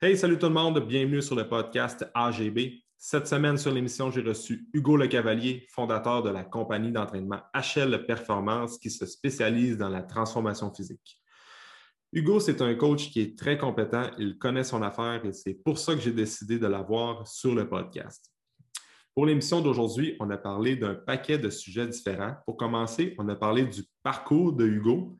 Hey, salut tout le monde, bienvenue sur le podcast AGB. Cette semaine sur l'émission, j'ai reçu Hugo Le Cavalier, fondateur de la compagnie d'entraînement HL Performance qui se spécialise dans la transformation physique. Hugo, c'est un coach qui est très compétent, il connaît son affaire et c'est pour ça que j'ai décidé de l'avoir sur le podcast. Pour l'émission d'aujourd'hui, on a parlé d'un paquet de sujets différents. Pour commencer, on a parlé du parcours de Hugo,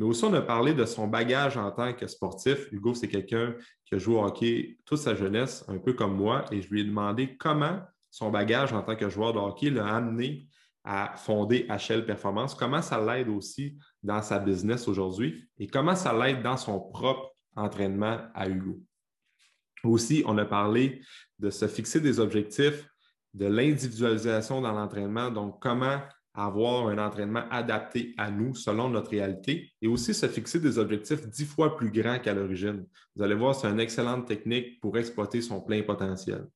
mais aussi, on a parlé de son bagage en tant que sportif. Hugo, c'est quelqu'un qui a joué au hockey toute sa jeunesse, un peu comme moi, et je lui ai demandé comment son bagage en tant que joueur de hockey l'a amené à fonder HL Performance, comment ça l'aide aussi dans sa business aujourd'hui et comment ça l'aide dans son propre entraînement à Hugo. Aussi, on a parlé de se fixer des objectifs, de l'individualisation dans l'entraînement, donc comment avoir un entraînement adapté à nous selon notre réalité et aussi se fixer des objectifs dix fois plus grands qu'à l'origine. Vous allez voir, c'est une excellente technique pour exploiter son plein potentiel.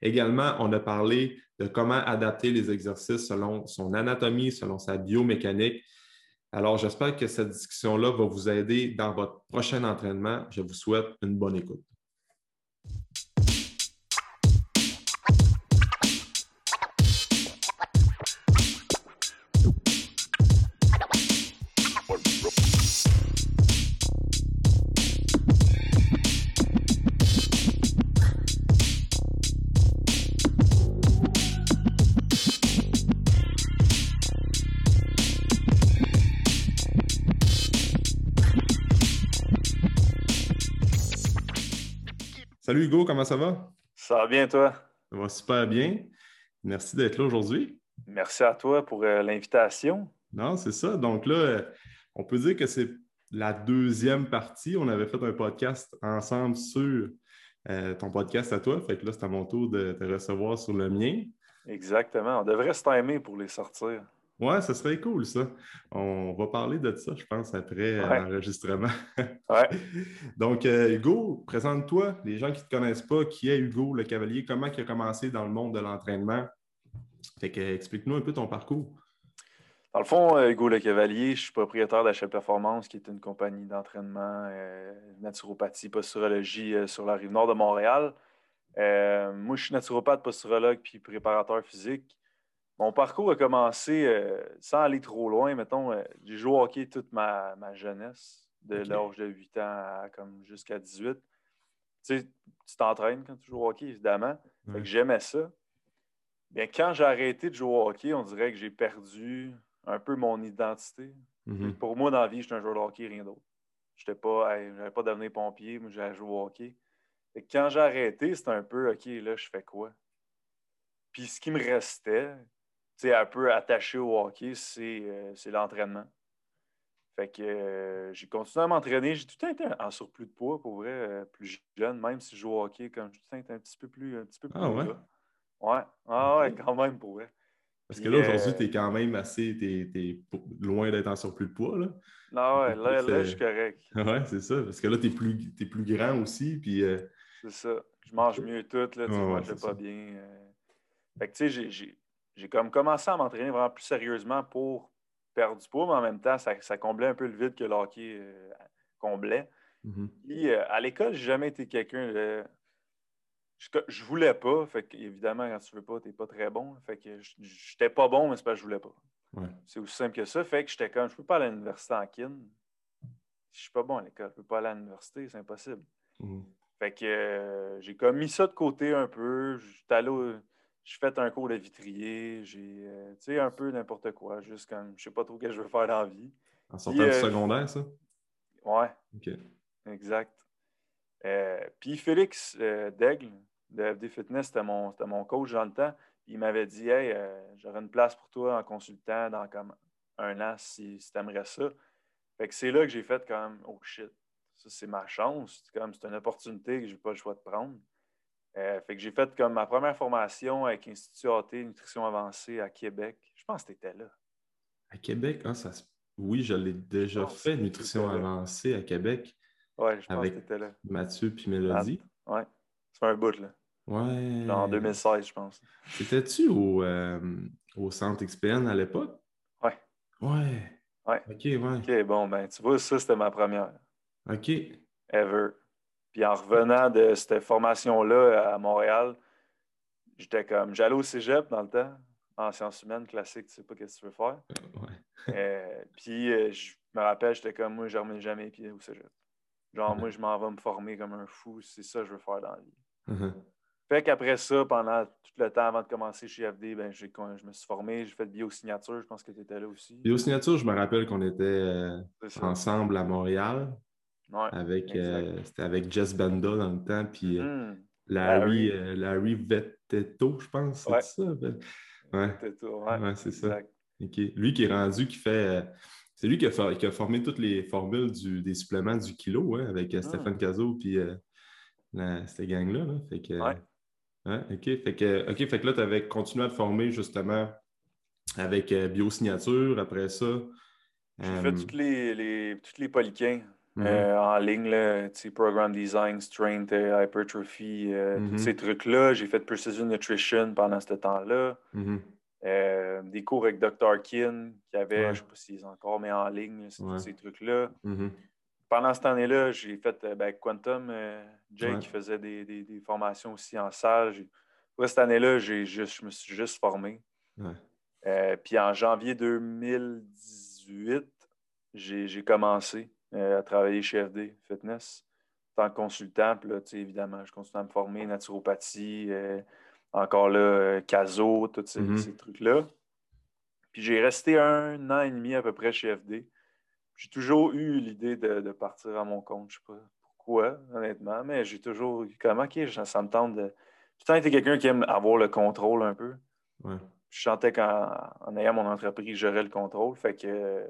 Également, on a parlé de comment adapter les exercices selon son anatomie, selon sa biomécanique. Alors, j'espère que cette discussion-là va vous aider dans votre prochain entraînement. Je vous souhaite une bonne écoute. Salut Hugo, comment ça va? Ça va bien, toi? Ça va super bien. Merci d'être là aujourd'hui. Merci à toi pour euh, l'invitation. Non, c'est ça. Donc là, euh, on peut dire que c'est la deuxième partie. On avait fait un podcast ensemble sur euh, ton podcast à toi. Fait que là, c'est à mon tour de te recevoir sur le mien. Exactement. On devrait se timer pour les sortir. Ouais, ça serait cool, ça. On va parler de ça, je pense, après euh, l'enregistrement. ouais. Donc, euh, Hugo, présente-toi. Les gens qui ne te connaissent pas, qui est Hugo le Cavalier? Comment il a commencé dans le monde de l'entraînement? Fait que, explique-nous un peu ton parcours. Dans le fond, euh, Hugo Le Cavalier, je suis propriétaire d'HL Performance, qui est une compagnie d'entraînement, naturopathie, posturologie sur la rive nord de Montréal. moi, je suis naturopathe, posturologue puis préparateur physique. Mon parcours a commencé euh, sans aller trop loin. Mettons, euh, j'ai joué au hockey toute ma, jeunesse, de l'âge de 8 ans à comme jusqu'à 18. Tu sais, tu t'entraînes quand tu joues au hockey, évidemment. j'aimais ça. Bien, quand j'ai arrêté de jouer au hockey, on dirait que j'ai perdu un peu mon identité. Mm-hmm. Pour moi, dans la vie, j'étais un joueur de hockey, rien d'autre. Je n'avais pas devenir pompier, mais j'allais jouer au hockey. Et quand j'ai arrêté, c'était un peu OK, là, je fais quoi? Puis ce qui me restait, un peu attaché au hockey, euh, c'est l'entraînement. Fait que euh, j'ai continué à m'entraîner. J'ai tout le temps été en surplus de poids, pour vrai, euh, plus jeune, même si je joue au hockey, comme j'ai tout le temps été un petit peu plus, un petit peu plus ah, ouais? Ouais, ah, ouais, quand même, pour vrai. Parce que là, aujourd'hui, tu es quand même assez, t'es, es loin d'être en surplus de poids, là. Non, ouais, là, là, je suis correct. Ouais, c'est ça. Parce que là, tu es plus, es plus grand aussi, puis... C'est ça. Je mange mieux tout, là, tu je pas bien. Fait que, tu sais, j'ai j'ai comme commencé à m'entraîner vraiment plus sérieusement pour perdre du poids, mais en même temps, ça, comblait un peu le vide que le hockey euh, comblait. Mm-hmm. Puis euh, à l'école, j'ai jamais été quelqu'un de. Je, je, voulais pas. Fait évidemment, quand tu veux pas, tu n'es pas très bon. Fait que j'étais pas bon, mais c'est parce que je voulais pas. C'est aussi simple que ça. Fait que j'étais comme je peux pas aller à l'université en kin. Je suis pas bon à l'école. Je peux pas aller à l'université, c'est impossible. Mm-hmm. Fait que euh, j'ai comme mis ça de côté un peu. J'étais allé au, j'ai fait un cours de vitrier, j'ai, euh, tu sais, un peu n'importe quoi, juste comme, je sais pas trop ce que je veux faire dans la vie. En sortant du euh, secondaire, ça? Ouais. OK. Exact. Euh, puis Félix Daigle, de FD Fitness, c'était mon, mon, coach dans le temps. Il m'avait dit, hey, j'aurai une place pour toi en consultant dans comme un an si, si tu aimerais ça. Fait que c'est là que j'ai fait comme, oh shit, ça c'est ma chance. C'est comme, c'est une opportunité que je n'ai pas le choix de prendre. Euh, fait que j'ai fait comme ma première formation avec Institut AT Nutrition Avancée à Québec. Je pense que tu étais là. À Québec? Ah, ça Oui, je l'ai déjà fait, Nutrition Avancée à Québec. Oui, je pense que tu étais là. Mathieu puis Mélodie. Oui, c'est un bout, là. Ouais. en 2016, je pense. Étais-tu au, euh, au centre XPN à l'époque? Oui. Ouais. Ouais. OK, ouais. OK, bon, ben, tu vois, ça, c'était ma première. OK. Ever. Puis en revenant de cette formation-là à Montréal, j'étais comme, j'allais au cégep dans le temps, en sciences humaines classique, tu sais pas ce que tu veux faire. Euh, puis euh, je me rappelle, j'étais comme, moi, je remets jamais les pieds au cégep. Genre, moi, je m'en vais me former comme un fou, c'est ça que je veux faire dans la vie. Uh-huh. Fait qu'après ça, pendant tout le temps avant de commencer chez FD, ben, je me suis formé, j'ai fait de biosignature, je pense que tu étais là aussi. Biosignature, je me rappelle qu'on était euh, ensemble à Montréal. Avec, euh, c'était avec Jess Benda dans le temps, puis euh, mm-hmm. Larry, Larry Vettetto, je pense, c'est ça? Ouais, Vettetto, ouais. c'est ça. Lui qui est rendu, qui fait. c'est lui qui a, qui a, formé toutes les formules du, des suppléments du kilo hein, avec mm. Stéphane Cazot puis cette gang-là. Là. Fait que, OK. Fait que, OK. Fait que là, tu avais continué à te former justement avec euh, Biosignature. Après ça. J'ai fait euh, toutes les, les, toutes les polyquins mhm. euh, en ligne, là, Program Design, Strength, Hypertrophy, tous mhm. ces trucs-là. J'ai fait Precision Nutrition pendant ce temps-là. Mhm. des cours avec Dr. Kin, qui avait, je ne sais pas s'ils encore, mais en ligne, tous ces trucs-là pendant cette année-là, j'ai fait euh, ben, Quantum, euh, Jake qui faisait des, formations aussi en salle. Cette année-là, je me suis juste formé. Euh, puis en janvier 2018, j'ai commencé à travailler chez FD Fitness en tant que consultant. Puis là, évidemment, je continue à me former, naturopathie, encore là, CASO, tous ces, mm-hmm. ces trucs-là. Puis j'ai resté un an et demi à peu près chez FD j'ai toujours eu l'idée de, partir à mon compte. Je ne sais pas pourquoi, honnêtement, mais j'ai toujours eu comme, OK, ça me tente de. Toujours été quelqu'un qui aime avoir le contrôle un peu. Je sentais qu'en ayant mon entreprise, j'aurais le contrôle. Fait que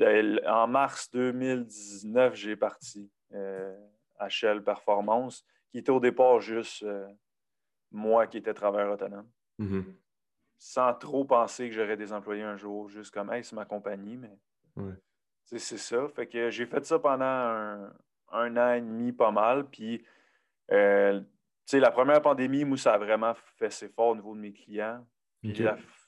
en mars 2019, j'ai parti euh, à Shell Performance, qui était au départ juste euh, moi qui étais travailleur autonome. Mm-hmm. Sans trop penser que j'aurais des employés un jour, juste comme Hey, c'est ma compagnie, mais c'est ça. Fait que j'ai fait ça pendant un, an et demi, pas mal. Puis, euh, la première pandémie, moi, ça a vraiment fait ses fort au niveau de mes clients.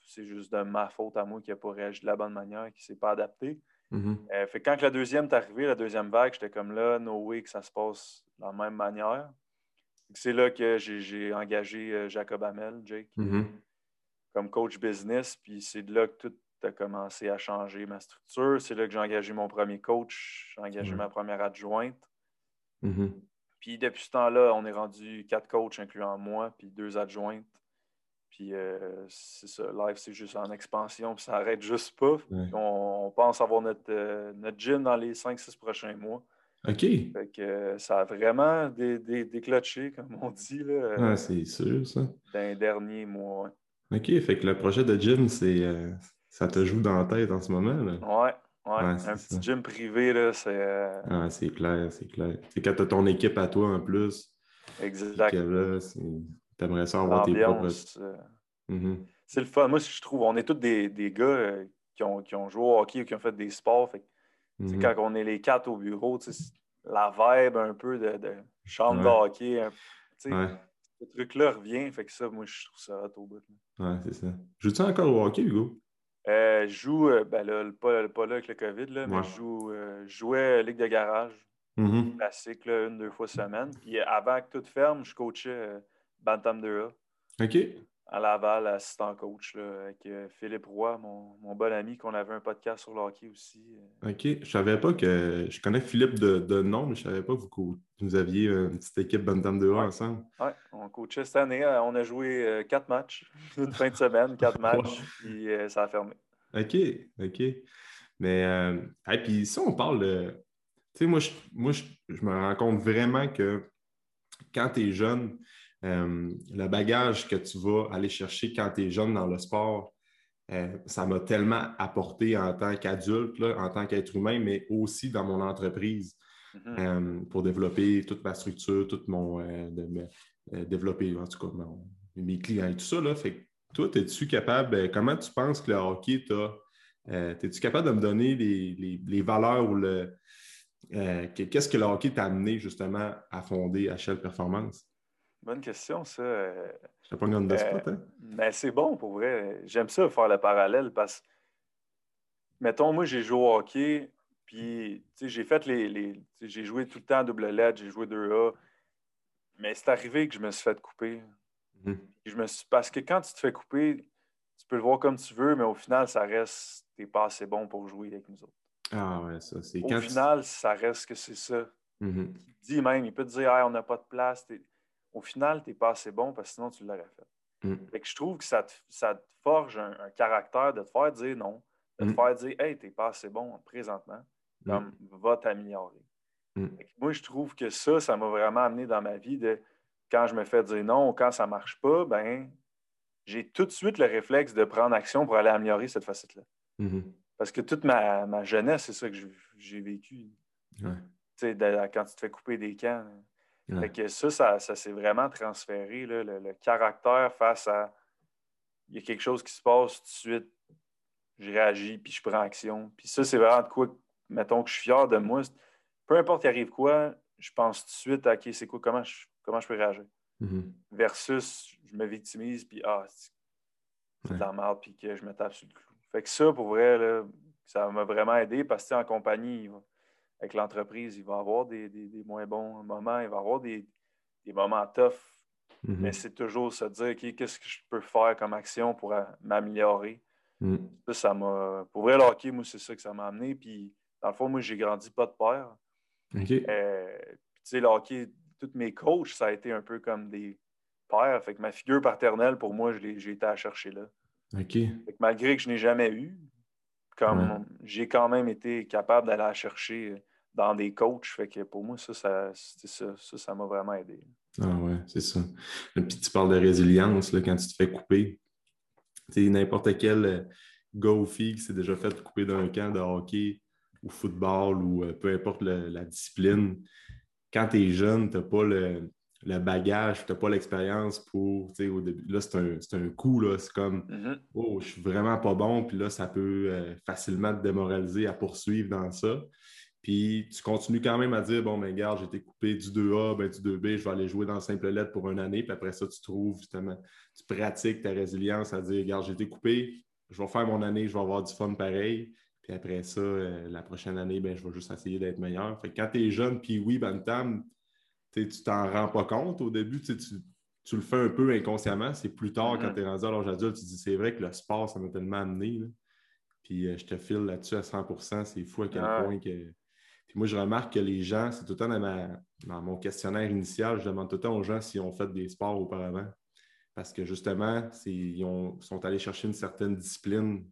c'est juste de ma faute à moi qui n'a pas réagi de la bonne manière, qui ne s'est pas adapté. Mm-hmm. Euh, fait quand la deuxième est arrivée, la deuxième vague, j'étais comme là, no way que ça se passe de la même manière. C'est là que j'ai engagé euh, Jacob Hamel, Jake, mm-hmm. comme coach business. Puis c'est de là que tout a commencé à changer ma structure. C'est là que j'ai engagé mon premier coach, j'ai engagé ma première adjointe. Mm-hmm. Puis depuis ce temps-là, on est rendu quatre coachs, incluant moi, puis deux adjointes. Puis euh, c'est ça, live, c'est juste en expansion, puis ça n'arrête juste pas. On, pense avoir notre, euh, notre gym dans les 5-6 prochains mois. OK. Fait que euh, ça a vraiment déclenché, comme on dit. Là, ah, c'est sûr, ça. Dans les derniers mois. OK, fait que le projet de gym, c'est ça te joue dans la tête en ce moment. Là? Ouais, ouais. un petit gym privé, là, c'est. Ah, c'est clair, c'est clair. C'est quand tu as ton équipe à toi en plus. Exact. Aimerais ça avoir tes propres. Euh, mm-hmm. C'est le fun. Moi, je trouve, on est tous des, des gars euh, qui, ont, qui, ont, joué au hockey ou qui ont fait des sports. Fait, mm-hmm. Quand on est les quatre au bureau, la vibe un peu de, de chambre de hockey, ce truc-là revient. Fait que ça, moi, je trouve ça au bout. Ouais, c'est ça. Joues-tu encore au hockey, Hugo? Euh, je joue, ben là, pas, pas, là avec le COVID, là, mais je joue, euh, jouais Ligue de garage, mm-hmm. classique, là, une, deux fois semaine. Puis avant que tout ferme, je coachais Bantam 2A. OK à Laval, assistant coach, avec euh, Philippe Roy, mon, bon ami, qu'on avait un podcast sur le hockey aussi. Euh. OK. Je savais pas que. Je connais Philippe de, nom, mais je savais pas que vous, vous aviez une petite équipe Bantam de ouais. ensemble. Oui, on coachait cette année. Euh, on a joué quatre matchs, une fin de semaine, quatre matchs, puis ça a fermé. OK, OK. Mais, et puis si on parle de. Tu sais, moi, je, moi je, je me rends compte vraiment que quand tu es jeune, euh, le bagage que tu vas aller chercher quand tu es jeune dans le sport, euh, ça m'a tellement apporté en tant qu'adulte, en tant qu'être humain, mais aussi dans mon entreprise mm-hmm. euh, pour développer toute ma structure, tout mon. développer en tout cas mes clients et tout ça. Là. Fait toi, es-tu capable, comment tu penses que le hockey t'a. Es-tu capable de me donner les, valeurs ou le. Qu'est-ce que le hockey t'a amené justement à fonder HL Performance? Bonne question, ça. Euh, Je pas une de spot, hein? Mais c'est bon, pour vrai. J'aime ça faire le parallèle parce que, mettons, moi, j'ai joué au hockey, Puis, j'ai fait les. les j'ai joué tout le temps à double LED, j'ai joué 2A. Mais c'est arrivé que je me suis fait couper. Mhm. Je me suis... Parce que quand tu te fais couper, tu peux le voir comme tu veux, mais au final, ça reste. T'es pas assez bon pour jouer avec nous autres. Ah ouais, ça, c'est Au final, ça reste que c'est ça. Mhm. Il dit même, il peut te dire, on n'a pas de place. Au final, tu n'es pas assez bon parce que sinon, tu l'aurais fait. Mhm. je trouve que ça te, ça te forge un, caractère de te faire dire non, de te faire dire, hey, tu n'es pas assez bon présentement. Comme, va t'améliorer. Mm. Moi, je trouve que ça, ça m'a vraiment amené dans ma vie de quand je me fais dire non ou quand ça ne marche pas, ben j'ai tout de suite le réflexe de prendre action pour aller améliorer cette facette-là. Mm-hmm. Parce que toute ma, jeunesse, c'est ça que j'ai vécu. Ouais. quand tu te fais couper des camps. Que ça, ça, s'est vraiment transféré, le, caractère face à il y a quelque chose qui se passe tout de suite, je réagis, puis je prends action. Puis ça, c'est vraiment de quoi mettons que je suis fier de moi, peu importe qu'il arrive quoi, je pense tout de suite à OK, c'est quoi, comment je, comment je peux réagir? Mm-hmm. Versus je me victimise, puis ah, c'est de la merde, puis que je me tape sur le clou. Fait que ça, pour vrai, là, ça m'a vraiment aidé parce que en compagnie, avec l'entreprise, il va y avoir des, des, moins bons moments, il va y avoir des, des moments tough. Mm-hmm. Mais c'est toujours se dire, OK, qu'est-ce que je peux faire comme action pour m'améliorer? Mm. Ça, ça m'a. Pour vrai, le hockey, moi, c'est ça que ça m'a amené. Puis dans le fond, moi, j'ai grandi pas de père. Euh, tu sais, le hockey, tous mes coachs, ça a été un peu comme des pères. Fait que ma figure paternelle, pour moi, j'ai été à chercher là. OK. Fait que malgré que je n'ai jamais eu, comme j'ai quand même été capable d'aller la chercher dans des coachs. Fait que pour moi, ça, ça, ça, ça, m'a vraiment aidé. Ah ouais, c'est ça. Puis tu parles de résilience là, quand tu te fais couper. Tu sais, n'importe quel gars ou fille qui s'est déjà fait couper d'un camp de hockey ou football ou euh, peu importe la discipline, quand tu es jeune, tu n'as pas le, bagage, tu n'as pas l'expérience pour, au début, là, c'est un, un, coup, c'est comme, mm-hmm. oh, je suis vraiment pas bon, puis là, ça peut euh, facilement te démoraliser à poursuivre dans ça. Puis tu continues quand même à dire, bon, mais regarde, j'ai été coupé du 2A, ben, du 2B, je vais aller jouer dans le simple lettre pour une année, puis après ça, tu trouves justement, tu pratiques ta résilience à dire, regarde, j'ai été coupé, je vais faire mon année, je vais avoir du fun pareil. Puis après ça, euh, la prochaine année, ben, je vais juste essayer d'être meilleur. Fait quand tu es jeune, puis oui, Bantam, tu t'en rends pas compte au début, tu, le fais un peu inconsciemment. C'est plus tard, quand mm-hmm. tu es rendu à l'âge adulte, tu te dis c'est vrai que le sport, ça m'a tellement amené. Puis euh, je te file là-dessus à 100% C'est fou à quel point que. Puis moi, je remarque que les gens, c'est tout le temps dans, mon questionnaire initial, je demande tout le temps aux gens s'ils ont fait des sports auparavant. Parce que justement, ils sont allés chercher une certaine discipline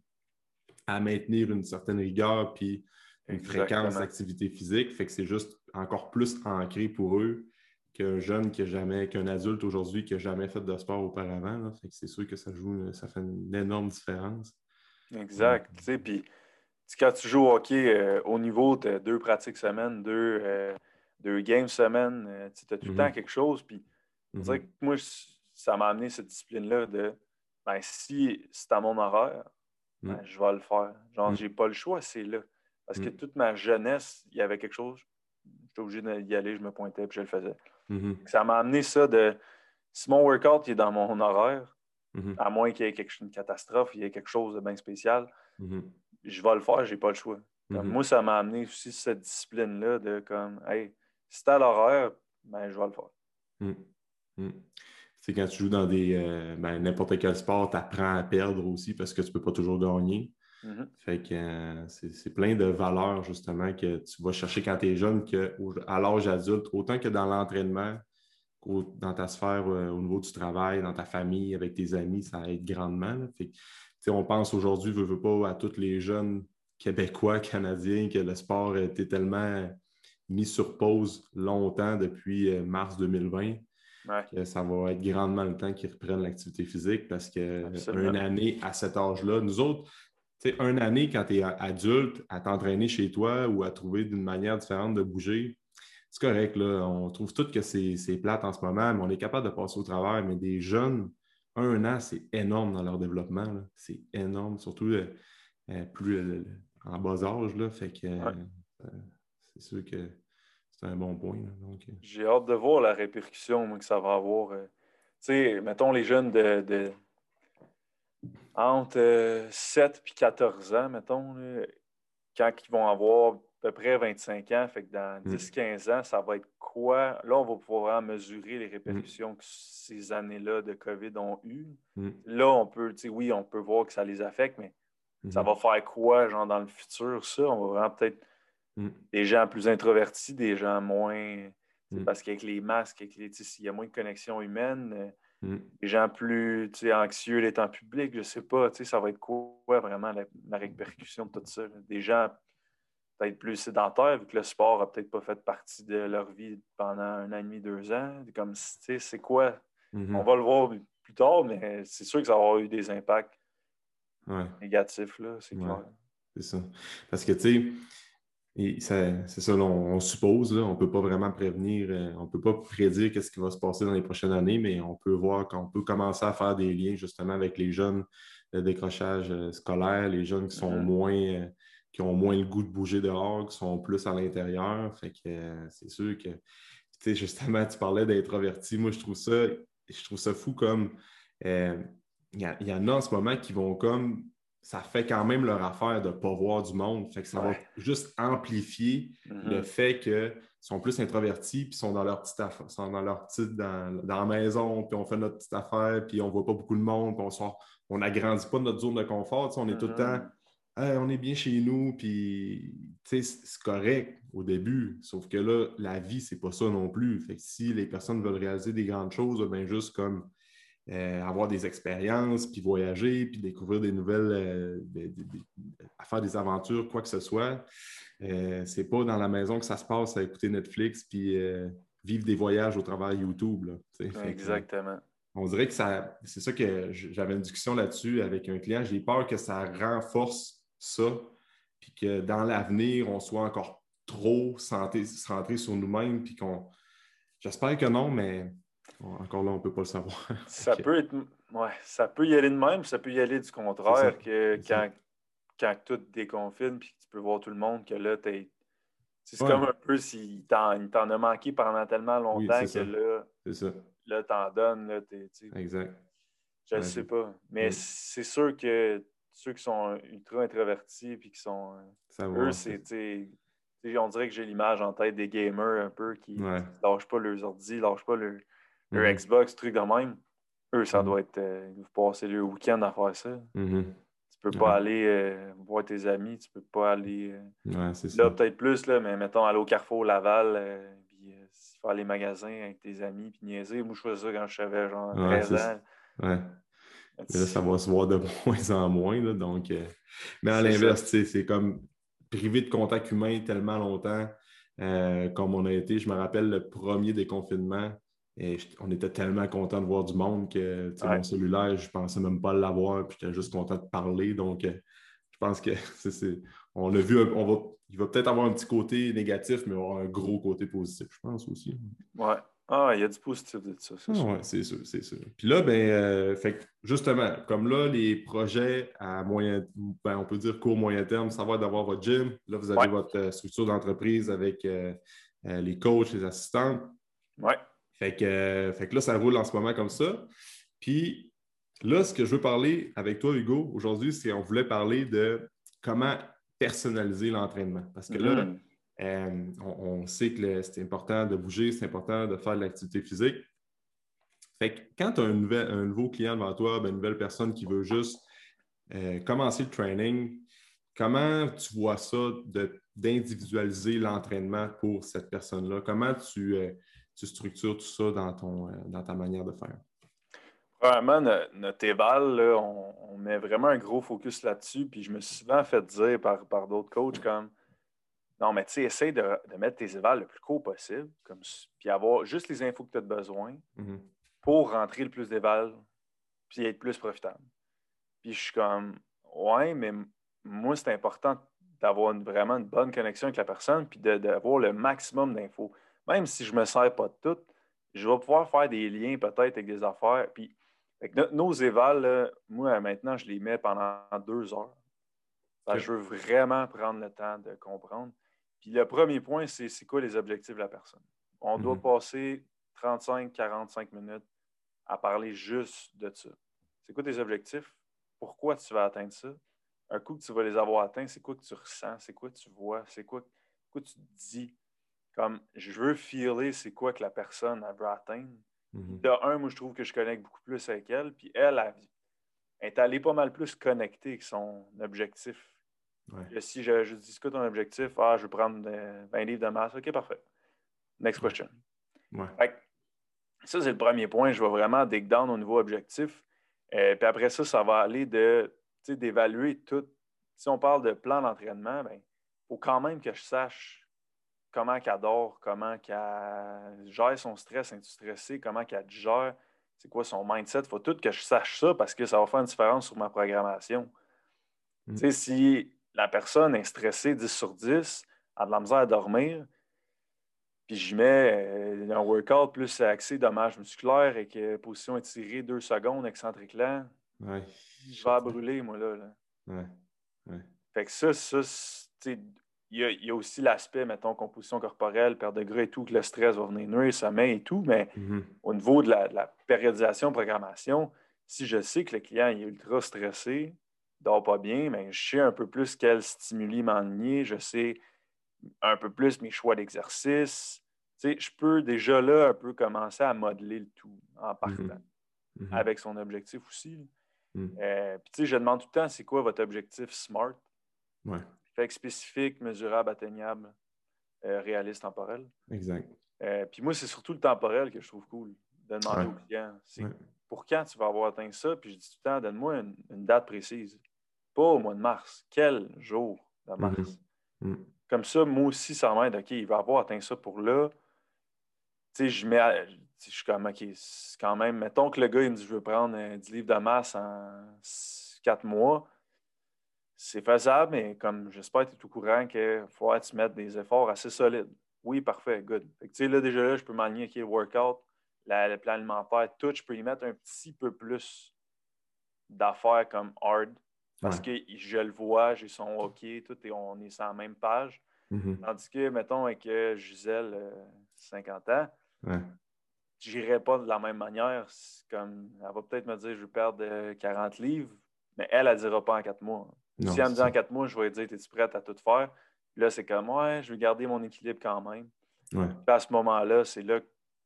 à maintenir une certaine rigueur puis une fréquence d'activité physique. Fait que c'est juste encore plus ancré pour eux qu'un jeune qui a jamais, qu'un adulte aujourd'hui qui n'a jamais fait de sport auparavant. Fait que c'est sûr que ça joue, ça fait une énorme différence. Exact. Tu sais, puis quand tu joues au hockey euh, au niveau, tu as deux pratiques semaine, deux, euh, deux games semaine, euh, tu as tout le mm-hmm. temps quelque chose. Puis, mm moi, ça m'a amené cette discipline-là de ben, si c'est à mon horaire, Mm. Ben, je vais le faire. Genre, mm. j'ai pas le choix, c'est là. Parce que mm. toute ma jeunesse, il y avait quelque chose, j'étais obligé d'y aller, je me pointais, puis je le faisais. Mm-hmm. Ça m'a amené ça de si mon workout est dans mon horaire, mm-hmm. à moins qu'il y ait quelque, une catastrophe, il y ait quelque chose de bien spécial, mm-hmm. je vais le faire, j'ai pas le choix. moi, ça m'a amené aussi cette discipline-là de comme, hey, si à l'horaire, ben, je vais le faire c'est quand tu joues dans des euh, ben, n'importe quel sport, tu apprends à perdre aussi parce que tu ne peux pas toujours gagner. Mm-hmm. Fait que euh, c'est plein de valeurs justement que tu vas chercher quand tu es jeune que, à l'âge adulte, autant que dans l'entraînement, dans ta sphère euh, au niveau du travail, dans ta famille, avec tes amis, ça aide grandement. Fait on pense aujourd'hui, veux, veux pas, à tous les jeunes Québécois, Canadiens, que le sport a été tellement mis sur pause longtemps depuis mars 2020 ça va être grandement le temps qu'ils reprennent l'activité physique parce qu'une année à cet âge-là, nous autres, une année quand tu es adulte, à t'entraîner chez toi ou à trouver d'une manière différente de bouger, c'est correct. Là. On trouve tout que c'est plate en ce moment, mais on est capable de passer au travers. Mais des jeunes, un an, c'est énorme dans leur développement. C'est énorme, surtout euh, euh, plus euh, en bas âge. Là. Fait que c'est sûr que c'est un bon point. J'ai hâte de voir la répercussion que ça va avoir. Tu sais, mettons les jeunes de, entre 7 et 14 ans, mettons, quand ils vont avoir peu près 25 ans. Fait que dans 10-15 mm. ans, ça va être quoi? Là, on va pouvoir mesurer les répercussions mm. que ces années-là de COVID ont eues. Mm. Là, on peut, oui, on peut voir que ça les affecte, mais ça mm-hmm. va faire quoi, genre, dans le futur, ça? On va vraiment peut-être des gens plus introvertis, des gens moins. Parce qu'avec les masques, avec les, s'il y a moins de connexion humaine, euh, des gens plus anxieux d'étant public, je sais pas, ça va être quoi vraiment la, la répercussion de tout ça? Des gens peut-être plus sédentaires, vu que le sport n'a peut-être pas fait partie de leur vie pendant un an et demi, deux ans. Comme, tu sais, c'est quoi? Mm-hmm. On va le voir plus tard, mais c'est sûr que ça va avoir eu des impacts négatifs, là, c'est clair. C'est ça. Parce que, tu sais, c'est ça, on, suppose, là, on ne peut pas vraiment prévenir, euh, on ne peut pas prédire qu'est-ce qui va se passer dans les prochaines années, mais on peut voir qu'on peut commencer à faire des liens justement avec les jeunes de décrochage euh, scolaire, les jeunes qui sont mm-hmm. moins... Euh, qui ont moins le goût de bouger dehors, qui sont plus à l'intérieur. Fait que c'est sûr que, tu sais, justement, tu parlais d'introverti. Moi, je trouve ça, je trouve ça fou comme. Il y, en a en ce moment qui vont comme. Ça fait quand même leur affaire de ne pas voir du monde. Fait que ça va juste amplifier mm-hmm. le fait qu'ils sont plus introvertis, puis sont dans leur petite affaire, sont dans leur petite, dans, la maison, puis on fait notre petite affaire, puis on ne voit pas beaucoup de monde, puis on n'agrandit pas notre zone de confort. On est tout le temps mm-hmm on est bien chez nous, puis c'est correct au début, sauf que là, la vie, c'est pas ça non plus. Fait que si les personnes veulent réaliser des grandes choses, ben juste comme euh, avoir des expériences, puis voyager, puis découvrir des nouvelles, euh, faire des aventures, quoi que ce soit, euh, c'est pas dans la maison que ça se passe à écouter Netflix, puis vivre des voyages au travers YouTube. Exactement. on dirait que ça, c'est ça que j'avais une discussion là-dessus avec un client. J'ai peur que ça renforce ça, puis que dans l'avenir, on soit encore trop centré, sur nous-mêmes, puis qu'on. J'espère que non, mais encore là, on ne peut pas le savoir. ça peut être. Ouais, ça peut y aller de même, ça peut y aller du contraire, que quand, quand tout déconfine, puis tu peux voir tout le monde, que là, tu C'est comme un peu s'il t'en a manqué pendant tellement longtemps que là, ça. là, t'en donnes. Là, exact. Je ne sais pas. Mais c'est sûr que ceux qui sont ultra introvertis et qui sont. eux, c'est. On dirait que j'ai l'image en tête des gamers un peu qui ne lâchent pas leurs ordi, lâchent pas leur, leur mm-hmm. Xbox, truc de même. Eux, ça mm-hmm. doit être. Euh, ils vont passer le week-end à faire ça. Mm-hmm. Tu peux pas aller euh, voir tes amis, tu peux pas aller. Euh, là, peut-être plus, là, mais mettons, aller au Carrefour Laval, puis faire les magasins avec tes amis, puis niaiser. Moi, je faisais ça quand je savais genre 13 ans là, ça va se voir de moins en moins. donc, euh, Mais à l'inverse, c'est comme privé de contact humain tellement longtemps euh, comme on a été. Je me rappelle le premier déconfinement. Et on était tellement content de voir du monde que mon cellulaire, je ne pensais même pas l'avoir, puis j'étais juste content de parler. Donc, euh, je pense que c'est. On l'a vu, on va, il va peut-être avoir un petit côté négatif, mais il va avoir un gros côté positif, je pense aussi. Ouais, ah, il y a du positif de ça. Ah, oui, c'est sûr, c'est sûr. Puis là, ben, euh, fait, justement, comme là, les projets à moyen, ben, on peut dire court, moyen terme, ça va d'avoir votre gym. Là, vous avez votre euh, structure d'entreprise avec euh, les coachs, les assistants. Oui. Fait que, fait que là, ça roule en ce moment comme ça. Puis là, ce que je veux parler avec toi, Hugo, aujourd'hui, c'est qu'on voulait parler de comment personnaliser l'entraînement. Parce que là, mm. Euh, on, sait que c'est important de bouger, c'est important de faire de l'activité physique. Fait que quand tu as un, nouveau client devant toi, ben, une nouvelle personne qui veut juste euh, commencer le training, comment tu vois ça d'individualiser l'entraînement pour cette personne-là? Comment tu, euh, structures tout ça dans, ton, dans ta manière de faire? Premièrement, notre éval, on, met vraiment un gros focus là-dessus. Puis je me suis souvent fait dire par, par d'autres coachs comme non, mais tu sais, essaye de, mettre tes évals le plus court possible, comme, puis avoir juste les infos que tu as besoin mhm. pour rentrer le plus d'éval, puis être plus profitable. Puis je suis comme, ouais, mais moi, c'est important d'avoir vraiment une bonne connexion avec la personne, puis d'avoir le maximum d'infos. Même si je ne me sers pas de tout, je vais pouvoir faire des liens peut-être avec des affaires. Puis, nos évals, moi, maintenant, je les mets pendant deux heures. Je veux vraiment prendre le temps de comprendre. Puis le premier point, c'est c'est quoi les objectifs de la personne? On doit mhm. passer 35-45 minutes à parler juste de ça. C'est quoi tes objectifs? Pourquoi tu vas atteindre ça? Un coup que tu vas les avoir atteints, c'est quoi que tu ressens? C'est quoi que tu vois? C'est quoi pourquoi tu te dis, comme, je veux filer c'est quoi que la personne elle veut atteindre. Mhm. De un, moi, je trouve que je connecte beaucoup plus avec elle. Puis elle, elle, elle est allée pas mal plus connectée avec son objectif. Ouais. Si je, je dis, c'est quoi ton objectif? Ah, je veux prendre euh, 20 livres de masse. OK, parfait. Next question. Ouais. Fait que ça, c'est le premier point. Je vais vraiment dig down au niveau objectif. Euh, puis après ça, ça va aller de d'évaluer tout. Si on parle de plan d'entraînement, il faut quand même que je sache comment qu'elle dort, comment qu'elle gère son stress, est stressée, comment qu'elle gère, c'est quoi son mindset. Il faut tout que je sache ça parce que ça va faire une différence sur ma programmation. Mm. Tu sais, si la personne est stressée 10 sur 10, a de la misère à dormir, puis je mets euh, un workout plus axé dommages musculaires et que position étirée 2 secondes, excentrique lent, Ouais. je vais brûler, moi, là. là. Ouais. Fait que ça, ça c'est- tu sais, il y, a, il y a aussi l'aspect, mettons, composition corporelle, perte de gras et tout, que le stress va venir nuire, sommeil et tout, mais Mhm. au niveau de la, de la périodisation, programmation, si je sais que le client est ultra stressé, dort pas bien, mais je sais un peu plus quel stimuli m'enligner, je sais un peu plus mes choix d'exercice. Tu sais, je peux déjà là un peu commencer à modeler le tout en partant, Mhm. avec son objectif aussi. Mhm. Euh, Puis tu sais, je demande tout le temps, c'est quoi votre objectif SMART? Ouais. Fait que spécifique, mesurable, atteignable, euh, réaliste, temporel. Exact. Euh, puis moi, c'est surtout le temporel que je trouve cool de demander Ouais. au client. C'est Ouais. pour quand tu vas avoir atteint ça? Puis je dis tout le temps, donne-moi une, une date précise. Pas au mois de mars. Quel jour de mars? Mhm. Comme ça, moi aussi, ça m'aide. OK, il va avoir atteint ça pour là. Tu sais, je mets. à- Je suis comme, OK, quand même. Mettons que le gars, il me dit, je veux prendre euh, 10 livres de masse en 4 mois. C'est faisable, mais comme j'espère que tu es au courant qu'il faut que tu mettes des efforts assez solides. Oui, parfait, good. Fait que, tu sais, là, déjà là, je peux m'aligner, OK, le workout, la- le plan alimentaire, tout, je peux y mettre un petit peu plus d'affaires comme hard. Parce que je le vois, j'ai son OK, tout, et on est sur la même page. Mhm. Tandis que, mettons, avec euh, Gisèle, euh, 50 ans, Ouais. j'irai pas de la même manière. Comme, elle va peut-être me dire, je veux perdre euh, 40 livres, mais elle, elle ne dira pas en 4 mois. Non, si elle me dit en. 4 mois, je vais lui dire, es-tu prête à tout faire? Là, c'est comme, ouais, je vais garder mon équilibre quand même. Ouais. À ce moment-là, c'est là,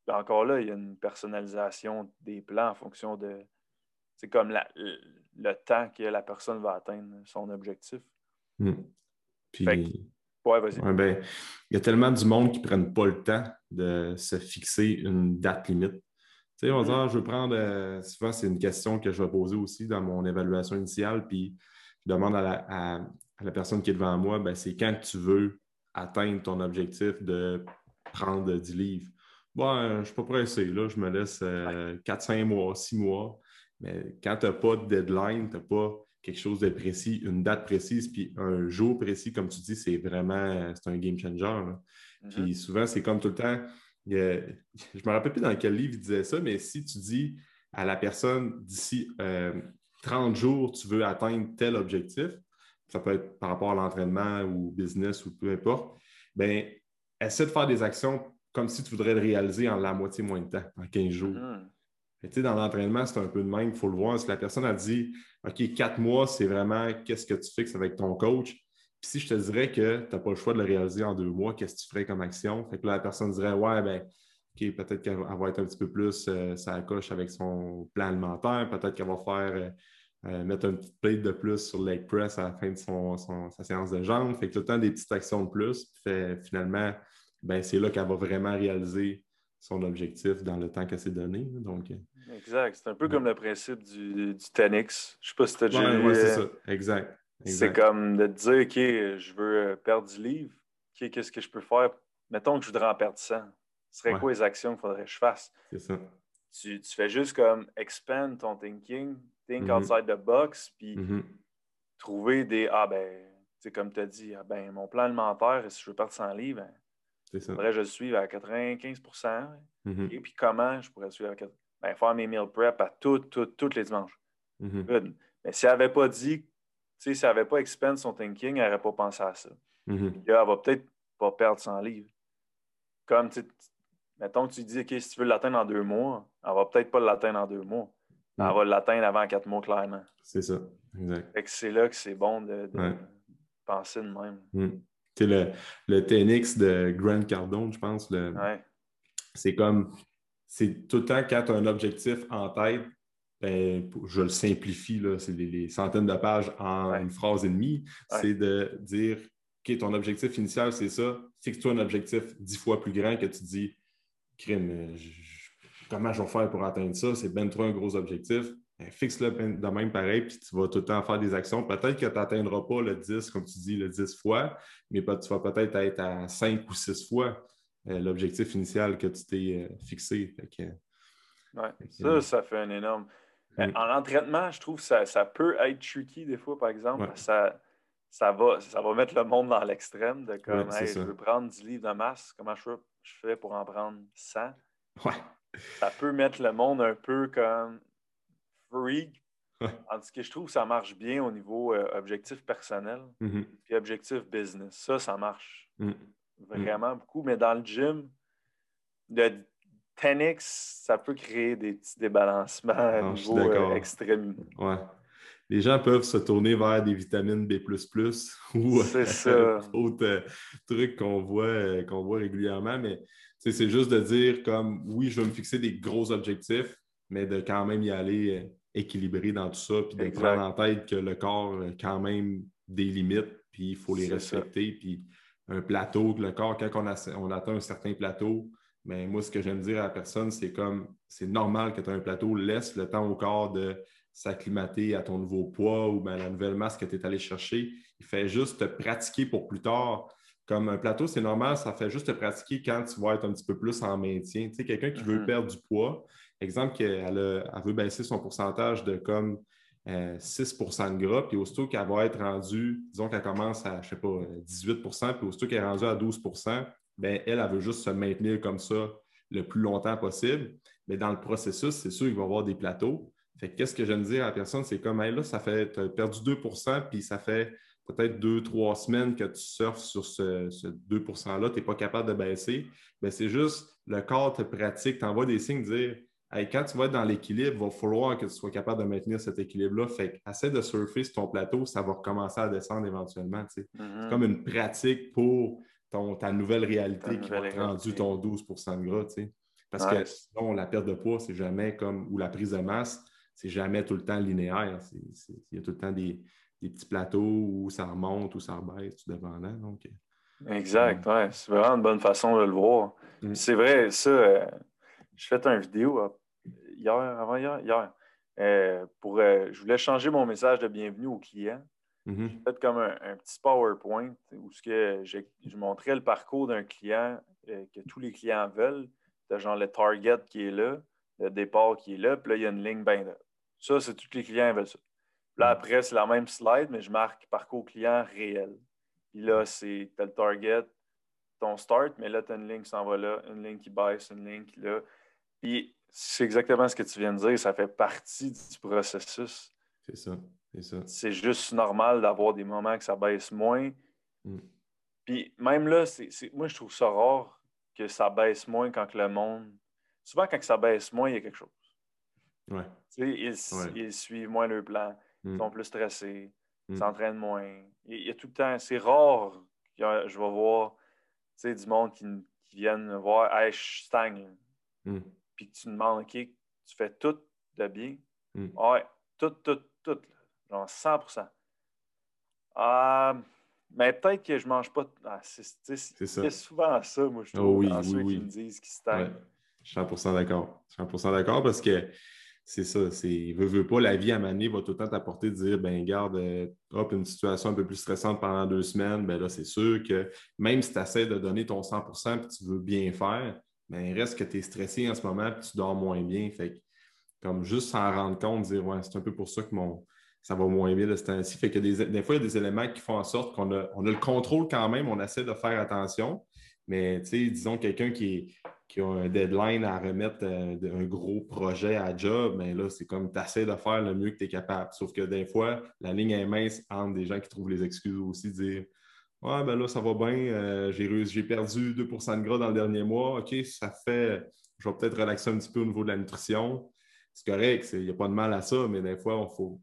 encore là, il y a une personnalisation des plans en fonction de. C'est comme la- le, le temps que la personne va atteindre son objectif. Mhm. Puis, Ouais, vas-y. ouais, ben, il y a tellement du monde qui ne prennent pas le temps de se fixer une date limite. Tu sais, on va dire, Mhm. Ah, je veux prendre, euh, souvent, c'est une question que je vais poser aussi dans mon évaluation initiale, puis demande à la, à- à la personne qui est devant moi, ben, c'est quand tu veux atteindre ton objectif de prendre 10 livres. Bon, euh, je ne suis pas pressé, là, je me laisse 4-5 mois, 6 mois. Mais quand tu n'as pas de deadline, tu n'as pas quelque chose de précis, une date précise, puis un jour précis, comme tu dis, c'est vraiment c'est un game changer. là. Mhm. Puis souvent, c'est comme tout le temps. a- je me rappelle plus dans quel livre il disait ça, mais si tu dis à la personne d'ici euh, 30 jours, tu veux atteindre tel objectif, ça peut être par rapport à l'entraînement ou business ou peu importe, bien, essaie de faire des actions comme si tu voudrais le réaliser en la moitié moins de temps, en 15 jours. Mhm. Sais, dans l'entraînement, c'est un peu de même, il faut le voir. Si la personne a dit OK, quatre mois, c'est vraiment qu'est-ce que tu fixes avec ton coach? Puis si je te dirais que tu n'as pas le choix de le réaliser en deux mois, qu'est-ce que tu ferais comme action? Fait que là, la personne dirait Ouais, ben, OK, peut-être qu'elle va être un petit peu plus euh, ça coche avec son plan alimentaire, peut-être qu'elle va faire euh, euh, mettre une petite plate de plus sur le leg press à la fin de son, son- sa séance de jambes. Fait que tout le temps des petites actions de plus. Puis fait, finalement, ben, c'est là qu'elle va vraiment réaliser son objectif dans le temps qu'elle s'est donné. Donc, euh, Exact. C'est un peu Ouais. comme le principe du, du tennis. Je sais pas si tu as déjà Ouais, ouais, c'est ça. Exact. C'est comme de te dire, OK, je veux perdre du livre. OK, qu'est-ce que je peux faire? Mettons que je voudrais en perdre 100. Ce serait Ouais. quoi les actions qu'il faudrait que je fasse? C'est ça. Tu, tu fais juste comme expand ton thinking, think Mhm. outside the box, puis Mhm. trouver des. Ah ben, tu sais, comme tu as dit, ah ben, mon plan alimentaire, si je veux perdre 100 livres, ben, C'est ça. faudrait que je le suive à 95 Mhm. Et puis comment je pourrais le suivre à 4 ben, faire mes meal prep à tout, tout, tous les dimanches. Mhm. Good. Mais si elle n'avait pas dit, tu sais, si elle n'avait pas expand son thinking, elle n'aurait pas pensé à ça. Là, elle va peut-être pas perdre 100 livres. Comme, tu sais, mettons que tu dis, OK, si tu veux l'atteindre en deux mois, elle va peut-être pas l'atteindre en deux mois. Elle Mm. va l'atteindre avant quatre mois, clairement. C'est ça. Exact. C'est là que c'est bon de, de Ouais. penser de même. Mhm. le, le TNX de Grant Cardone, je pense. C'est comme, c'est tout le temps quand tu as un objectif en tête, ben, je le simplifie, c'est les, centaines de pages en une phrase et demie, c'est de dire, OK, ton objectif initial, c'est ça, fixe-toi un objectif dix fois plus grand que tu dis, crime, comment je vais faire pour atteindre ça? C'est ben trop un gros objectif. Ben, fixe-le de même pareil, puis tu vas tout le temps faire des actions. Peut-être que tu n'atteindras pas le 10, comme tu dis, le 10 fois, mais tu vas peut-être être à 5 ou 6 fois euh, l'objectif initial que tu t'es euh, fixé. Oui, ça, ça fait un énorme. Mm. En entraînement, je trouve que ça, ça, peut être tricky des fois, par exemple. Ça, ça, va, ça va mettre le monde dans l'extrême de comme je veux prendre 10 livres de masse, comment je, fais pour en prendre 100? Ouais. Ça peut mettre le monde un peu comme freak. En tout cas, je trouve que ça marche bien au niveau euh, objectif personnel mm-hmm. puis objectif business. Ça, ça marche mm. vraiment beaucoup. Mais dans le gym, le 10 ça peut créer des petits débalancements à ah, niveau euh, extrême. Ouais. Les gens peuvent se tourner vers des vitamines B ou d'autres euh, trucs qu'on voit, qu'on voit régulièrement, mais c'est juste de dire comme oui, je vais me fixer des gros objectifs, mais de quand même y aller équilibré dans tout ça, puis de prendre en tête que le corps a quand même des limites, puis il faut les respecter. Puis un plateau, le corps, quand on, atteint un certain plateau, mais ben, moi, ce que j'aime dire à la personne, c'est comme c'est normal que tu aies un plateau, laisse le temps au corps de s'acclimater à ton nouveau poids ou ben, à la nouvelle masse que tu es allé chercher. Il fait juste te pratiquer pour plus tard. Comme un plateau, c'est normal, ça fait juste te pratiquer quand tu vas être un petit peu plus en maintien. Tu sais, quelqu'un qui veut mm-hmm. perdre du poids, Exemple, qu'elle veut baisser son pourcentage de comme 6% euh, de gras, puis aussitôt qu'elle va être rendue, disons qu'elle commence à, je sais pas, 18% puis aussitôt qu'elle est rendue à 12% bien, elle, elle veut juste se maintenir comme ça le plus longtemps possible. Mais dans le processus, c'est sûr qu'il va y avoir des plateaux. Fait qu'est-ce que j'aime dire à la personne, c'est comme, là, ça fait, tu as perdu 2% puis ça fait peut-être deux, trois semaines que tu surfes sur ce, 2 %-là, tu n'es pas capable de baisser. Mais c'est juste le corps te pratique, tu envoies des signes, dire quand tu vas être dans l'équilibre, il va falloir que tu sois capable de maintenir cet équilibre-là. Fait essaie de surfer sur ton plateau, ça va recommencer à descendre éventuellement. C'est mm-hmm. comme une pratique pour ton, ta nouvelle réalité qui va te rendu ton 12% de gras. Parce que sinon, la perte de poids, c'est jamais comme, ou la prise de masse, c'est jamais tout le temps linéaire. Il y a tout le temps des, petits plateaux où ça remonte, ou ça rebaisse, tout dépendant. Donc, exact, ouais. C'est vraiment une bonne façon de le voir. Mm. C'est vrai, ça. Euh, je fais une vidéo euh, hier, avant hier, hier. Euh, pour, euh, je voulais changer mon message de bienvenue aux clients. Mm-hmm. J'ai fait comme un, petit PowerPoint où ce que je montrais le parcours d'un client que tous les clients veulent. De genre le target qui est là, le départ qui est là, puis là, il y a une ligne ben Ça, c'est tous les clients veulent ça. là, mm. après, c'est la même slide, mais je marque parcours client réel. Puis là, c'est le target, ton start, mais là, tu as une ligne qui s'en va là, une ligne qui baisse, une ligne qui là. Puis c'est exactement ce que tu viens de dire, ça fait partie du processus. C'est ça, c'est ça. C'est juste normal d'avoir des moments que ça baisse moins. Mm. Puis même là, moi, je trouve ça rare que ça baisse moins quand le monde. Souvent, quand ça baisse moins, il y a quelque chose. Ouais. Ils, ils, suivent moins le plan, ils mm. sont plus stressés, ils mm. s'entraînent moins. Il y a tout le temps, c'est rare que je vais voir du monde qui, qui viennent voir Hey, je stagne puis que tu demandes, OK, tu fais tout de bien? Mm. Ouais, tout, tout, tout. Genre 100 Ah, mais peut-être que je ne mange pas. Ah, c'est souvent ça, moi, je trouve, oh oui, dans oui, ceux oui. qui me disent qu'ils stagnent. Ouais. Je suis 100 d'accord. Je suis 100 d'accord parce que c'est ça. C'est, veux, veux pas, la vie à Mané va tout le temps t'apporter de dire, ben garde, euh, hop, une situation un peu plus stressante pendant deux semaines, ben là, c'est sûr que même si tu essaies de donner ton 100% et tu veux bien faire, mais il reste que tu es stressé en ce moment et tu dors moins bien. Fait comme juste s'en rendre compte, dire ouais, c'est un peu pour ça que mon, ça va moins bien de ce temps-ci. Fait que des, des, fois, il y a des éléments qui font en sorte qu'on a, on a le contrôle quand même, on essaie de faire attention. Mais disons quelqu'un qui, qui, a un deadline à remettre euh, un, gros projet à job, mais ben là, c'est comme tu essaies de faire le mieux que tu es capable. Sauf que des fois, la ligne est mince entre des gens qui trouvent les excuses aussi, dire Ouais, ben là, ça va bien. Euh, j'ai perdu 2 de gras dans le dernier mois. OK, ça fait. Je vais peut-être relaxer un petit peu au niveau de la nutrition. C'est correct, il n'y a pas de mal à ça, mais des fois, on faut.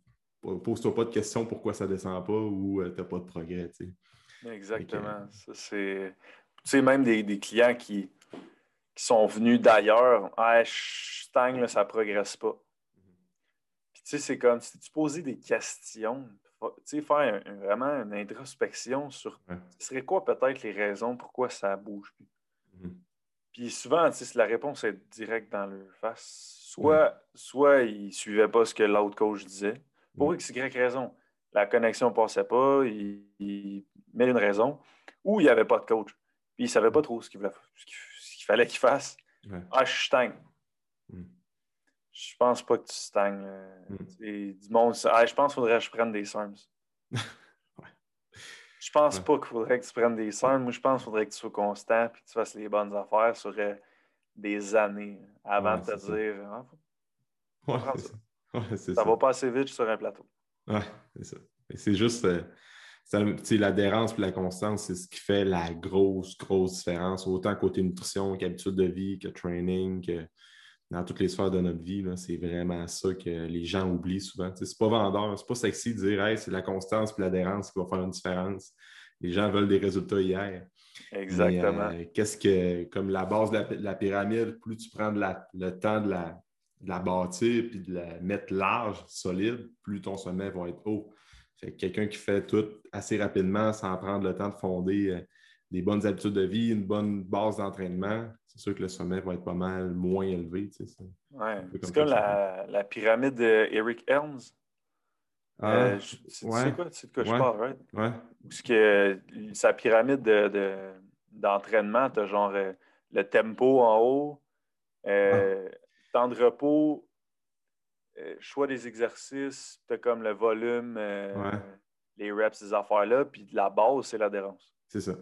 Pose-toi pas de questions pourquoi ça ne descend pas ou euh, tu n'as pas de progrès. Exactement. Ça, c'est. Tu sais, même des, clients qui, qui, sont venus d'ailleurs, ah, Stang, là, ça ne progresse pas. Puis, tu sais, c'est comme si tu posais des questions, tu sais, faire vraiment une introspection sur ce serait quoi peut-être les raisons pourquoi ça bouge plus. Mm-hmm. Puis souvent, si la réponse est directe dans leur face, soit, soit ils ne suivaient pas ce que l'autre coach disait, pour X, Y raison. La connexion ne passait pas, il, il met une raison, ou il n'y avait pas de coach. Puis il ne savait pas trop ce qu'il fallait qu'il fasse. Ah, je stagne. Mm. Je pense pas que tu stagnes. Mm. Du monde, ah, je pense qu'il faudrait que je prenne des SARMs. Je pense pas qu'il faudrait que tu prennes des scènes. Moi, je pense qu'il faudrait que tu sois constant et que tu fasses les bonnes affaires sur euh, des années avant de te dire ah, ça. ça, va pas assez vite sur un plateau. Ouais, c'est ça. C'est juste euh, l'adhérence et la constance, c'est ce qui fait la grosse, grosse différence, autant côté nutrition qu'habitude de vie, que training, que dans toutes les sphères de notre vie. C'est vraiment ça que les gens oublient souvent. C'est pas vendeur, c'est pas sexy de dire hey, c'est la constance et l'adhérence qui va faire une différence. Les gens veulent des résultats hier. Exactement. Euh, qu'est-ce que, comme la base de la, pyramide, plus tu prends le temps de la, la bâtir puis de la mettre large, solide, plus ton sommet va être haut. Quelqu'un qui fait tout assez rapidement sans prendre le temps de fonder euh, des bonnes habitudes de vie, une bonne base d'entraînement, c'est sûr que le sommet va être pas mal moins élevé. Tu sais, c'est comme, la, la, pyramide d'Eric Helms? Ah, euh, c'est quoi? C'est de quoi je parle, right? Ouais. Parce que sa pyramide d'entraînement, de, tu as genre euh, le tempo en haut, euh, ah. temps de repos, choix des exercices, tu as comme le volume, les reps, ces affaires-là, puis la base, c'est l'adhérence. C'est ça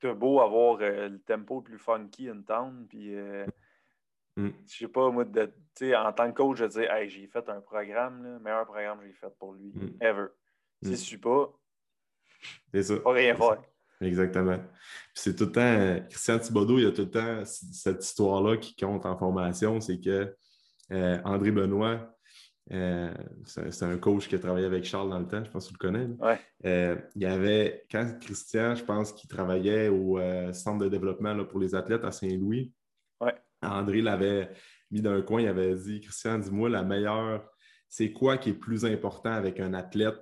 t'as beau avoir euh, le tempo le plus funky in town, puis euh, mm. je sais pas, moi, de, en tant que coach, je dis, hey, j'ai fait un programme, le meilleur programme que j'ai fait pour lui, mm. ever. Si mm. je suis pas, c'est ça. Pas rien faire. Exactement. c'est tout le temps, euh, Christian Thibodeau, il y a tout le temps cette histoire-là qui compte en formation, c'est que André Benoît, euh, c'est un coach qui a travaillé avec Charles dans le temps, je pense que tu le connais. Euh, il y avait, quand Christian, je pense qu'il travaillait au euh, centre de développement pour les athlètes à Saint-Louis, André l'avait mis dans un coin, il avait dit Christian, dis-moi, la meilleure, c'est quoi qui est plus important avec un athlète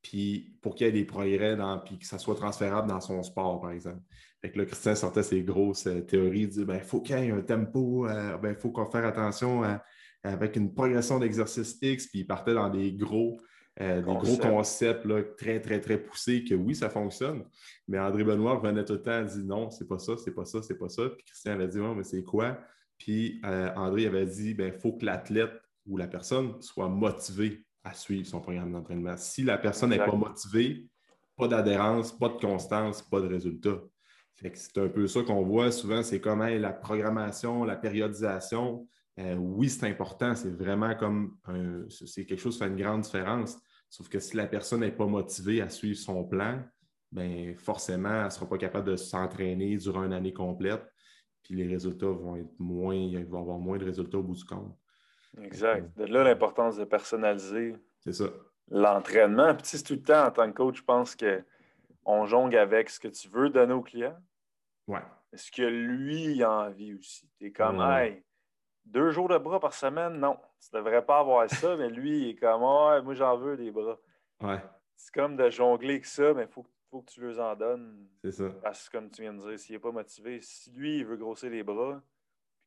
puis pour qu'il y ait des progrès, dans, puis que ça soit transférable dans son sport, par exemple. Fait que là, Christian sortait ses grosses théories, il dit ben, il faut qu'il y ait un tempo, il ben, faut qu'on fasse attention à avec une progression d'exercice X, puis il partait dans des gros, euh, des gros concepts très, très, très poussés que oui, ça fonctionne. Mais André Benoît revenait tout le temps et dit non, c'est pas ça, c'est pas ça, c'est pas ça. Puis Christian avait dit non, mais c'est quoi? Puis euh, André avait dit il ben, faut que l'athlète ou la personne soit motivée à suivre son programme d'entraînement. Si la personne n'est pas motivée, pas d'adhérence, pas de constance, pas de résultat. C'est un peu ça qu'on voit souvent, c'est comme la programmation, la périodisation, euh, oui, c'est important, c'est vraiment comme c'est quelque chose qui fait une grande différence. Sauf que si la personne n'est pas motivée à suivre son plan, bien, forcément, elle ne sera pas capable de s'entraîner durant une année complète. Puis les résultats vont être moins, il va avoir moins de résultats au bout du compte. Exact. De là l'importance de personnaliser ça. l'entraînement. Puis c'est tout le temps, en tant que coach, je pense qu'on jongle avec ce que tu veux donner au client. Ouais. Est-ce que lui il a envie aussi? Tu es comme, hey, deux jours de bras par semaine, non. Tu ne devrais pas avoir ça, mais lui, il est comme Ah, moi j'en veux des bras. Ouais. C'est comme de jongler avec ça, mais il faut, que tu lui en donnes. C'est ça. Parce que comme tu viens de dire, s'il n'est pas motivé, si lui, il veut grossir les bras,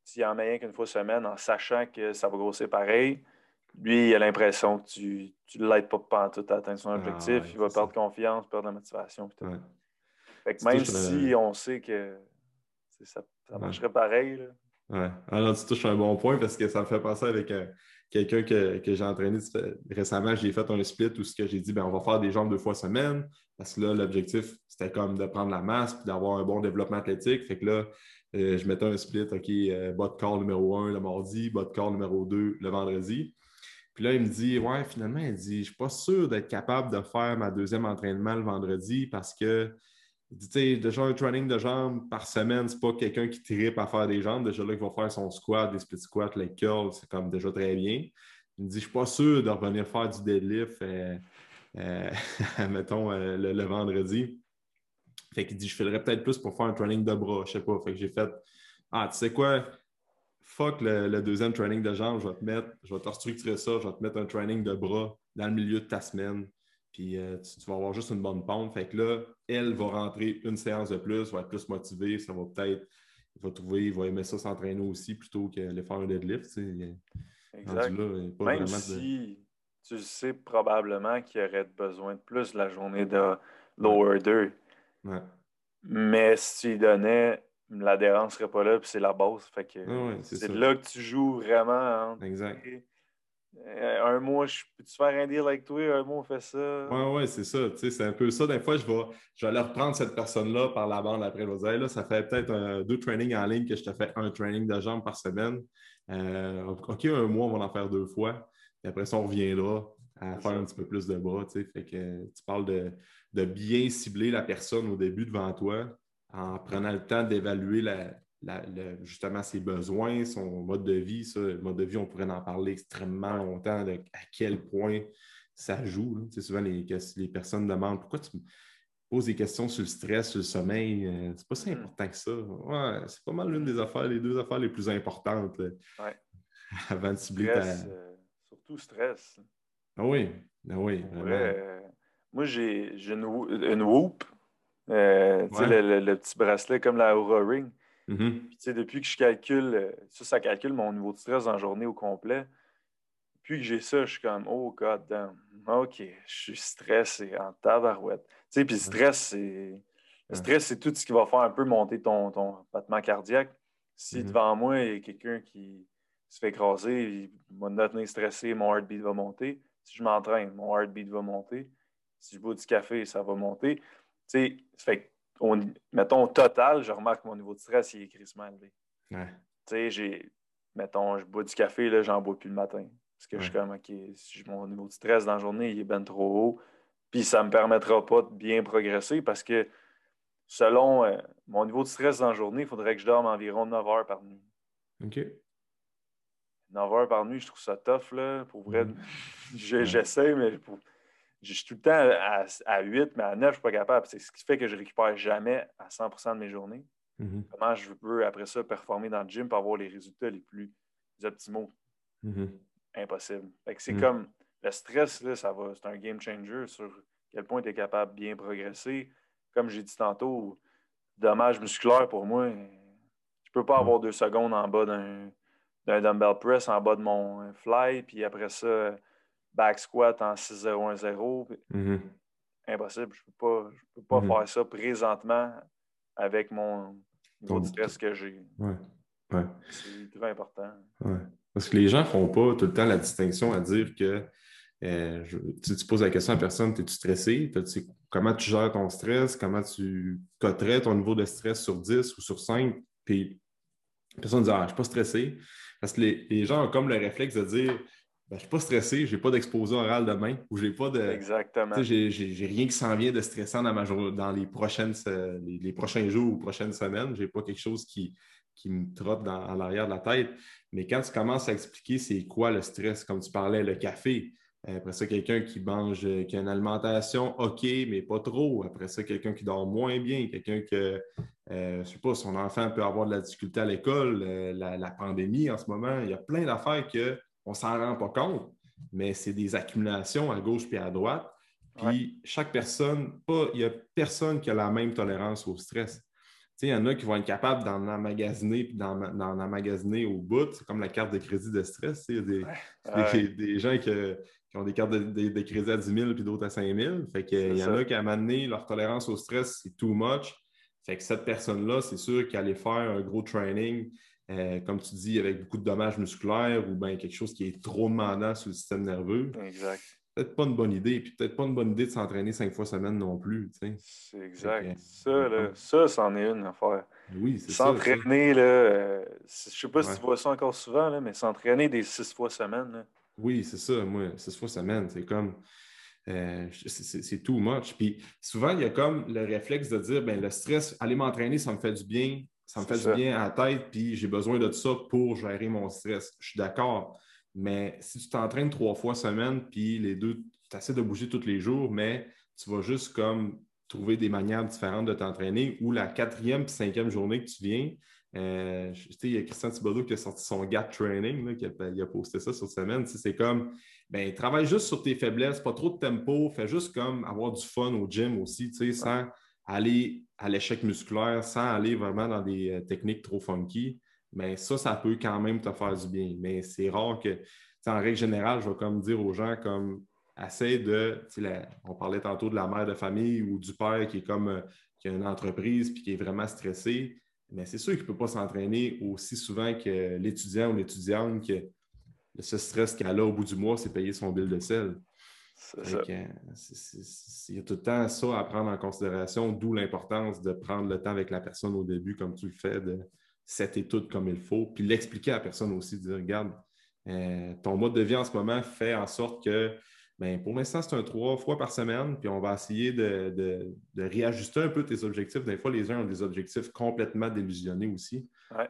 s'il en met rien qu'une fois semaine en sachant que ça va grossir pareil, lui, il a l'impression que tu ne l'aides pas tout à atteindre son ah, objectif. il va perdre confiance, perdre la motivation. Fait que même si on sait que ça, ça marcherait pareil, là, Ouais. Alors, tu touches un bon point parce que ça me fait penser avec euh, quelqu'un que, j'ai entraîné récemment. J'ai fait un split où j'ai dit ben, on va faire des jambes deux fois semaine parce que là, l'objectif, c'était comme de prendre la masse et d'avoir un bon développement athlétique. Fait que là, euh, je mettais un split, OK, euh, bas de corps numéro un le mardi, bas de corps numéro 2 le vendredi. Puis là, il me dit Ouais, finalement, il dit Je ne suis pas sûr d'être capable de faire ma deuxième entraînement le vendredi parce que tu sais, déjà un training de jambes par semaine, c'est pas quelqu'un qui tripe à faire des jambes. Déjà là, il va faire son squat, des split squats, les curls, c'est comme déjà très bien. Il me dit, je suis pas sûr de revenir faire du deadlift, euh, euh, mettons, euh, le, vendredi. Fait qu'il dit, je ferais peut-être plus pour faire un training de bras, je sais pas. Fait que j'ai fait, ah, tu sais quoi, fuck le, deuxième training de jambes, je vais te mettre, je vais te restructurer ça, je vais te mettre un training de bras dans le milieu de ta semaine. Puis euh, tu, vas avoir juste une bonne pompe. Fait que là, elle va rentrer une séance de plus, va être plus motivée, ça va peut-être, il va trouver, il va aimer ça s'entraîner aussi plutôt qu'aller faire un deadlift. Exact. Même si tu sais probablement qu'il y aurait besoin de plus la journée de lower 2. Mais si tu y donnais, l'adhérence ne serait pas là, puis c'est la base. Fait que c'est là que tu joues vraiment. exact. Un mois, je peux-tu faire un deal avec toi? Un mois, on fait ça. Oui, oui, c'est ça. C'est un peu ça. Des fois, je vais, je vais aller reprendre cette personne-là par la bande après. Je vais là, ça fait peut-être deux trainings en ligne que je te fais un training de jambes par semaine. Euh, OK, un mois, on va en faire deux fois. Et après ça, on reviendra à faire un petit peu plus de bras. Fait que tu parles de, de, bien cibler la personne au début devant toi en prenant le temps d'évaluer justement ses besoins, son mode de vie. Ça, le mode de vie, on pourrait en parler extrêmement longtemps de à quel point ça joue. Souvent, les, les personnes demandent pourquoi tu poses des questions sur le stress, sur le sommeil. Euh, c'est pas si hmm. important que ça. Ouais, c'est pas mal l'une des affaires, les deux affaires les plus importantes avant de cibler ta. Euh, surtout stress. Ah oui, ah oui. Euh, moi, j'ai une, une Whoop. Euh, le, le, petit bracelet comme la Aura Ring. Mm-hmm. depuis que je calcule, euh, ça, ça calcule mon niveau de stress en journée au complet. Depuis que j'ai ça, je suis comme, oh god damn, ok, je suis stressé en tabarouette. Puis stress, c'est. Le stress, c'est tout ce qui va faire un peu monter ton, ton battement cardiaque. Si mm-hmm. devant moi, il y a quelqu'un qui se fait écraser, il va me stressé, mon heartbeat va monter. Si je m'entraîne, mon heartbeat va monter. Si je bois du café, ça va monter. Tu sais, fait mettons, au total, je remarque que mon niveau de stress, il est crissement élevé. Tu sais, j'ai, mettons, je bois du café, là, j'en bois plus le matin. Parce que je suis comme, OK, mon niveau de stress dans la journée, il est bien trop haut. Puis ça ne me permettra pas de bien progresser parce que selon euh, mon niveau de stress dans la journée, il faudrait que je dorme environ 9 heures par nuit. OK. 9 heures par nuit, je trouve ça tough, là. Pour vrai, j'essaie, mais je suis tout le temps à, 8, mais à 9, je ne suis pas capable. C'est ce qui fait que je ne récupère jamais à 100% de mes journées. Mm-hmm. Comment je peux, après ça, performer dans le gym pour avoir les résultats les plus optimaux? Mm-hmm. Impossible. c'est mm. comme le stress, là, ça va, c'est un game changer sur quel point tu es capable de bien progresser. Comme j'ai dit tantôt, dommage musculaire pour moi. Je ne peux pas mm. avoir deux secondes en bas d'un d'un dumbbell press en bas de mon fly, puis après ça, back squat en 6-0-1-0. Mm-hmm. Impossible. Je ne peux pas, peux pas mm-hmm. faire ça présentement avec mon niveau de stress que j'ai. Ouais. Ouais. C'est très important. Ouais. Parce que les gens ne font pas tout le temps la distinction à dire que euh, tu, poses la question à personne, es-tu stressé? comment tu gères ton stress? Comment tu coterais ton niveau de stress sur 10 ou sur 5? Puis personne ne dit Ah, je ne suis pas stressé. Parce que les, gens ont comme le réflexe de dire ben, Je ne suis pas stressé, je n'ai pas d'exposé oral demain ou j'ai pas de. Exactement. J'ai rien qui s'en vient de stressant dans, ma dans les, prochaines, les, prochains jours ou prochaines semaines. Je n'ai pas quelque chose qui, qui me trotte dans, à l'arrière de la tête. Mais quand tu commences à expliquer c'est quoi le stress, comme tu parlais, le café, après ça, quelqu'un qui mange, qui a une alimentation OK, mais pas trop. Après ça, quelqu'un qui dort moins bien, quelqu'un que, euh, je ne sais pas, son enfant peut avoir de la difficulté à l'école, euh, la, pandémie en ce moment. Il y a plein d'affaires qu'on ne s'en rend pas compte, mais c'est des accumulations à gauche et à droite. Puis chaque personne, pas, il n'y a personne qui a la même tolérance au stress. Il y en a qui vont être capables d'en emmagasiner puis d'en emmagasiner au bout. C'est comme la carte de crédit de stress. Il y a des, des, gens qui, ont des cartes de, crédit à 10 000 puis d'autres à 5 000. Fait qu'il y en a qui, à un leur tolérance au stress, c'est too much. Fait que cette personne-là, c'est sûr qu'elle allait faire un gros training, euh, comme tu dis, avec beaucoup de dommages musculaires ou bien quelque chose qui est trop demandant sur le système nerveux. Exact. Peut-être pas une bonne idée, puis peut-être pas une bonne idée de s'entraîner cinq fois semaine non plus. C'est exact. ça, là, ça, c'en est une affaire. Oui, c'est ça. S'entraîner, là, euh, je sais pas si tu vois ça encore souvent, là, mais s'entraîner des six fois semaine. Là. Oui, c'est ça, moi, six fois semaine, c'est comme. Euh, c'est too much. Puis souvent, il y a comme le réflexe de dire ben, le stress, aller m'entraîner, ça me fait du bien, ça me fait du bien à la tête, puis j'ai besoin de ça pour gérer mon stress. Je suis d'accord. Mais si tu t'entraînes trois fois semaine, puis les deux, tu essaies de bouger tous les jours, mais tu vas juste comme trouver des manières différentes de t'entraîner ou la quatrième et cinquième journée que tu viens. Euh, il y a Christian Thibodeau qui a sorti son gap training, qui a, il a posté ça sur semaine. C'est comme, ben, travaille juste sur tes faiblesses, pas trop de tempo, fais juste comme avoir du fun au gym aussi, sans aller à l'échec musculaire, sans aller vraiment dans des euh, techniques trop funky. Mais ça, ça peut quand même te faire du bien. Mais c'est rare que, en règle générale, je vais comme dire aux gens comme essaie de. on parlait tantôt de la mère de famille ou du père qui est comme euh, qui a une entreprise puis qui est vraiment stressé. Mais c'est sûr qu'il ne peut pas s'entraîner aussi souvent que l'étudiant ou l'étudiante que seul stress qu'elle a au bout du mois, c'est payer son bill de sel. Il y a tout le temps ça à prendre en considération, d'où l'importance de prendre le temps avec la personne au début, comme tu le fais, de setter tout comme il faut, puis l'expliquer à la personne aussi, de dire Regarde, euh, ton mode de vie en ce moment fait en sorte que Bien, pour l'instant, c'est un trois fois par semaine, puis on va essayer de, réajuster un peu tes objectifs. Des fois, les uns ont des objectifs complètement délusionnés aussi.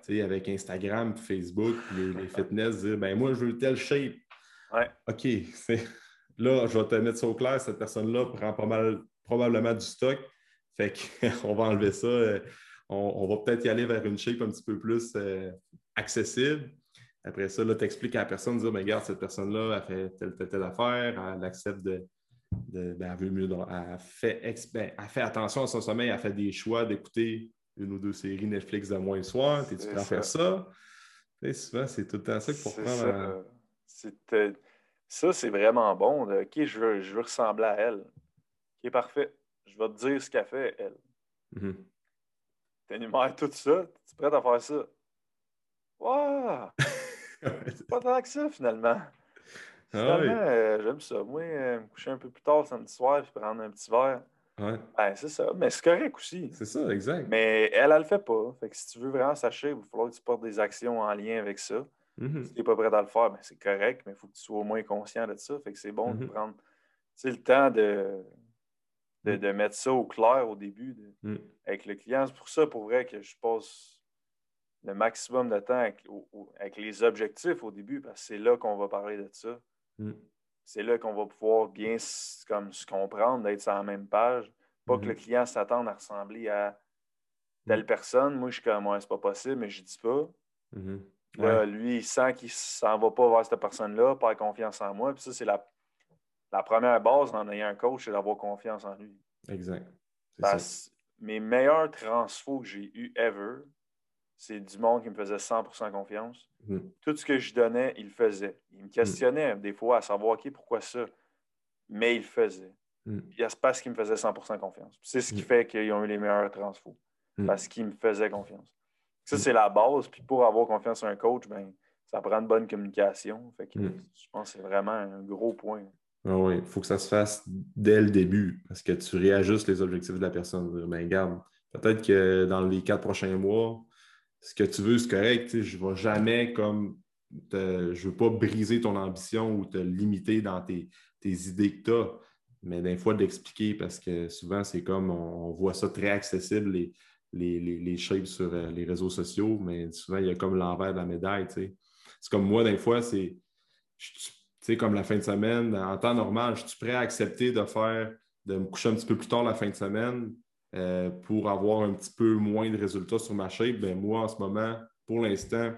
Avec Instagram, Facebook, les, les fitness, dire ben moi, je veux tel shape. OK, là, je vais te mettre ça au clair, cette personne-là prend pas mal, probablement du stock. Fait qu'on va enlever ça. Euh, on, va peut-être y aller vers une shape un petit peu plus euh, accessible. Après ça, tu expliques à la personne, dire, ben, regarde, cette personne-là, elle fait telle, telle, telle affaire, elle accepte de. ben, elle veut mieux. Elle fait, ben, elle fait attention à son sommeil, elle fait des choix d'écouter une ou deux séries Netflix de moins le soir. Es-tu prêt à faire ça? souvent, c'est tout le temps ça qu'il faut prendre. Ça, c'est vraiment bon. OK, je veux, je veux ressembler à elle. OK, parfait. Je vais te dire ce qu'elle fait, elle. Mm -hmm. tout ça. Tu es prêt à faire ça? Wow! pas tant que ça, finalement. Ah finalement, euh, j'aime ça. Moi, euh, me coucher un peu plus tard samedi soir puis prendre un petit verre. Ouais. Ben, c'est ça. Mais c'est correct aussi. C'est ça, exact. Mais elle, elle le fait pas. Fait que si tu veux vraiment sacher, il va falloir que tu portes des actions en lien avec ça. Mm-hmm. Si tu n'es pas prêt à le faire, ben, c'est correct, mais il faut que tu sois au moins conscient de ça. Fait que c'est bon de mm-hmm. prendre le temps de, mm. de, mettre ça au clair au début mm. avec le client. C'est pour ça, pour vrai, que je passe le maximum de temps avec, les objectifs au début, parce que c'est là qu'on va parler de ça. Mm. C'est là qu'on va pouvoir bien comme, se comprendre, d'être sur la même page. Pas que le mm-hmm. client s'attende à ressembler à telle personne. Moi, je suis comme, moi, c'est pas possible, mais je dis pas. Lui, il sent qu'il s'en va pas vers cette personne-là, pas confiance en moi. Puis ça, c'est la, la première base en ayant un coach, c'est d'avoir confiance en lui. Exact. mes meilleurs transfos que j'ai eu ever, c'est du monde qui me faisait 100% confiance. Mm. Tout ce que je donnais, il faisait. Il me questionnait des fois à savoir, OK, pourquoi ça? Mais il le faisait. Mm. C'est parce qu'il me faisait 100% confiance. C'est ce qui mm. fait qu'ils ont eu les meilleurs transfos. Parce qu'il me faisait confiance. Ça, c'est la base. Puis pour avoir confiance en un coach, ben, ça prend une bonne communication. Fait que, Je pense que c'est vraiment un gros point. Ah oui, il faut que ça se fasse dès le début parce que tu réajustes les objectifs de la personne. Ben, garde, peut-être que dans les quatre prochains mois, ce que tu veux, c'est correct. Je ne vais jamais comme je veux pas briser ton ambition ou te limiter dans tes, idées que tu as, mais des fois d'expliquer parce que souvent, c'est comme on, voit ça très accessible, les, les, les, shapes sur euh, les réseaux sociaux, mais souvent, il y a comme l'envers de la médaille. C'est comme moi, des fois, c'est comme la fin de semaine, en temps normal, je suis prêt à accepter de faire, de me coucher un petit peu plus tard la fin de semaine euh, pour avoir un petit peu moins de résultats sur ma shape, ben moi, en ce moment, pour l'instant,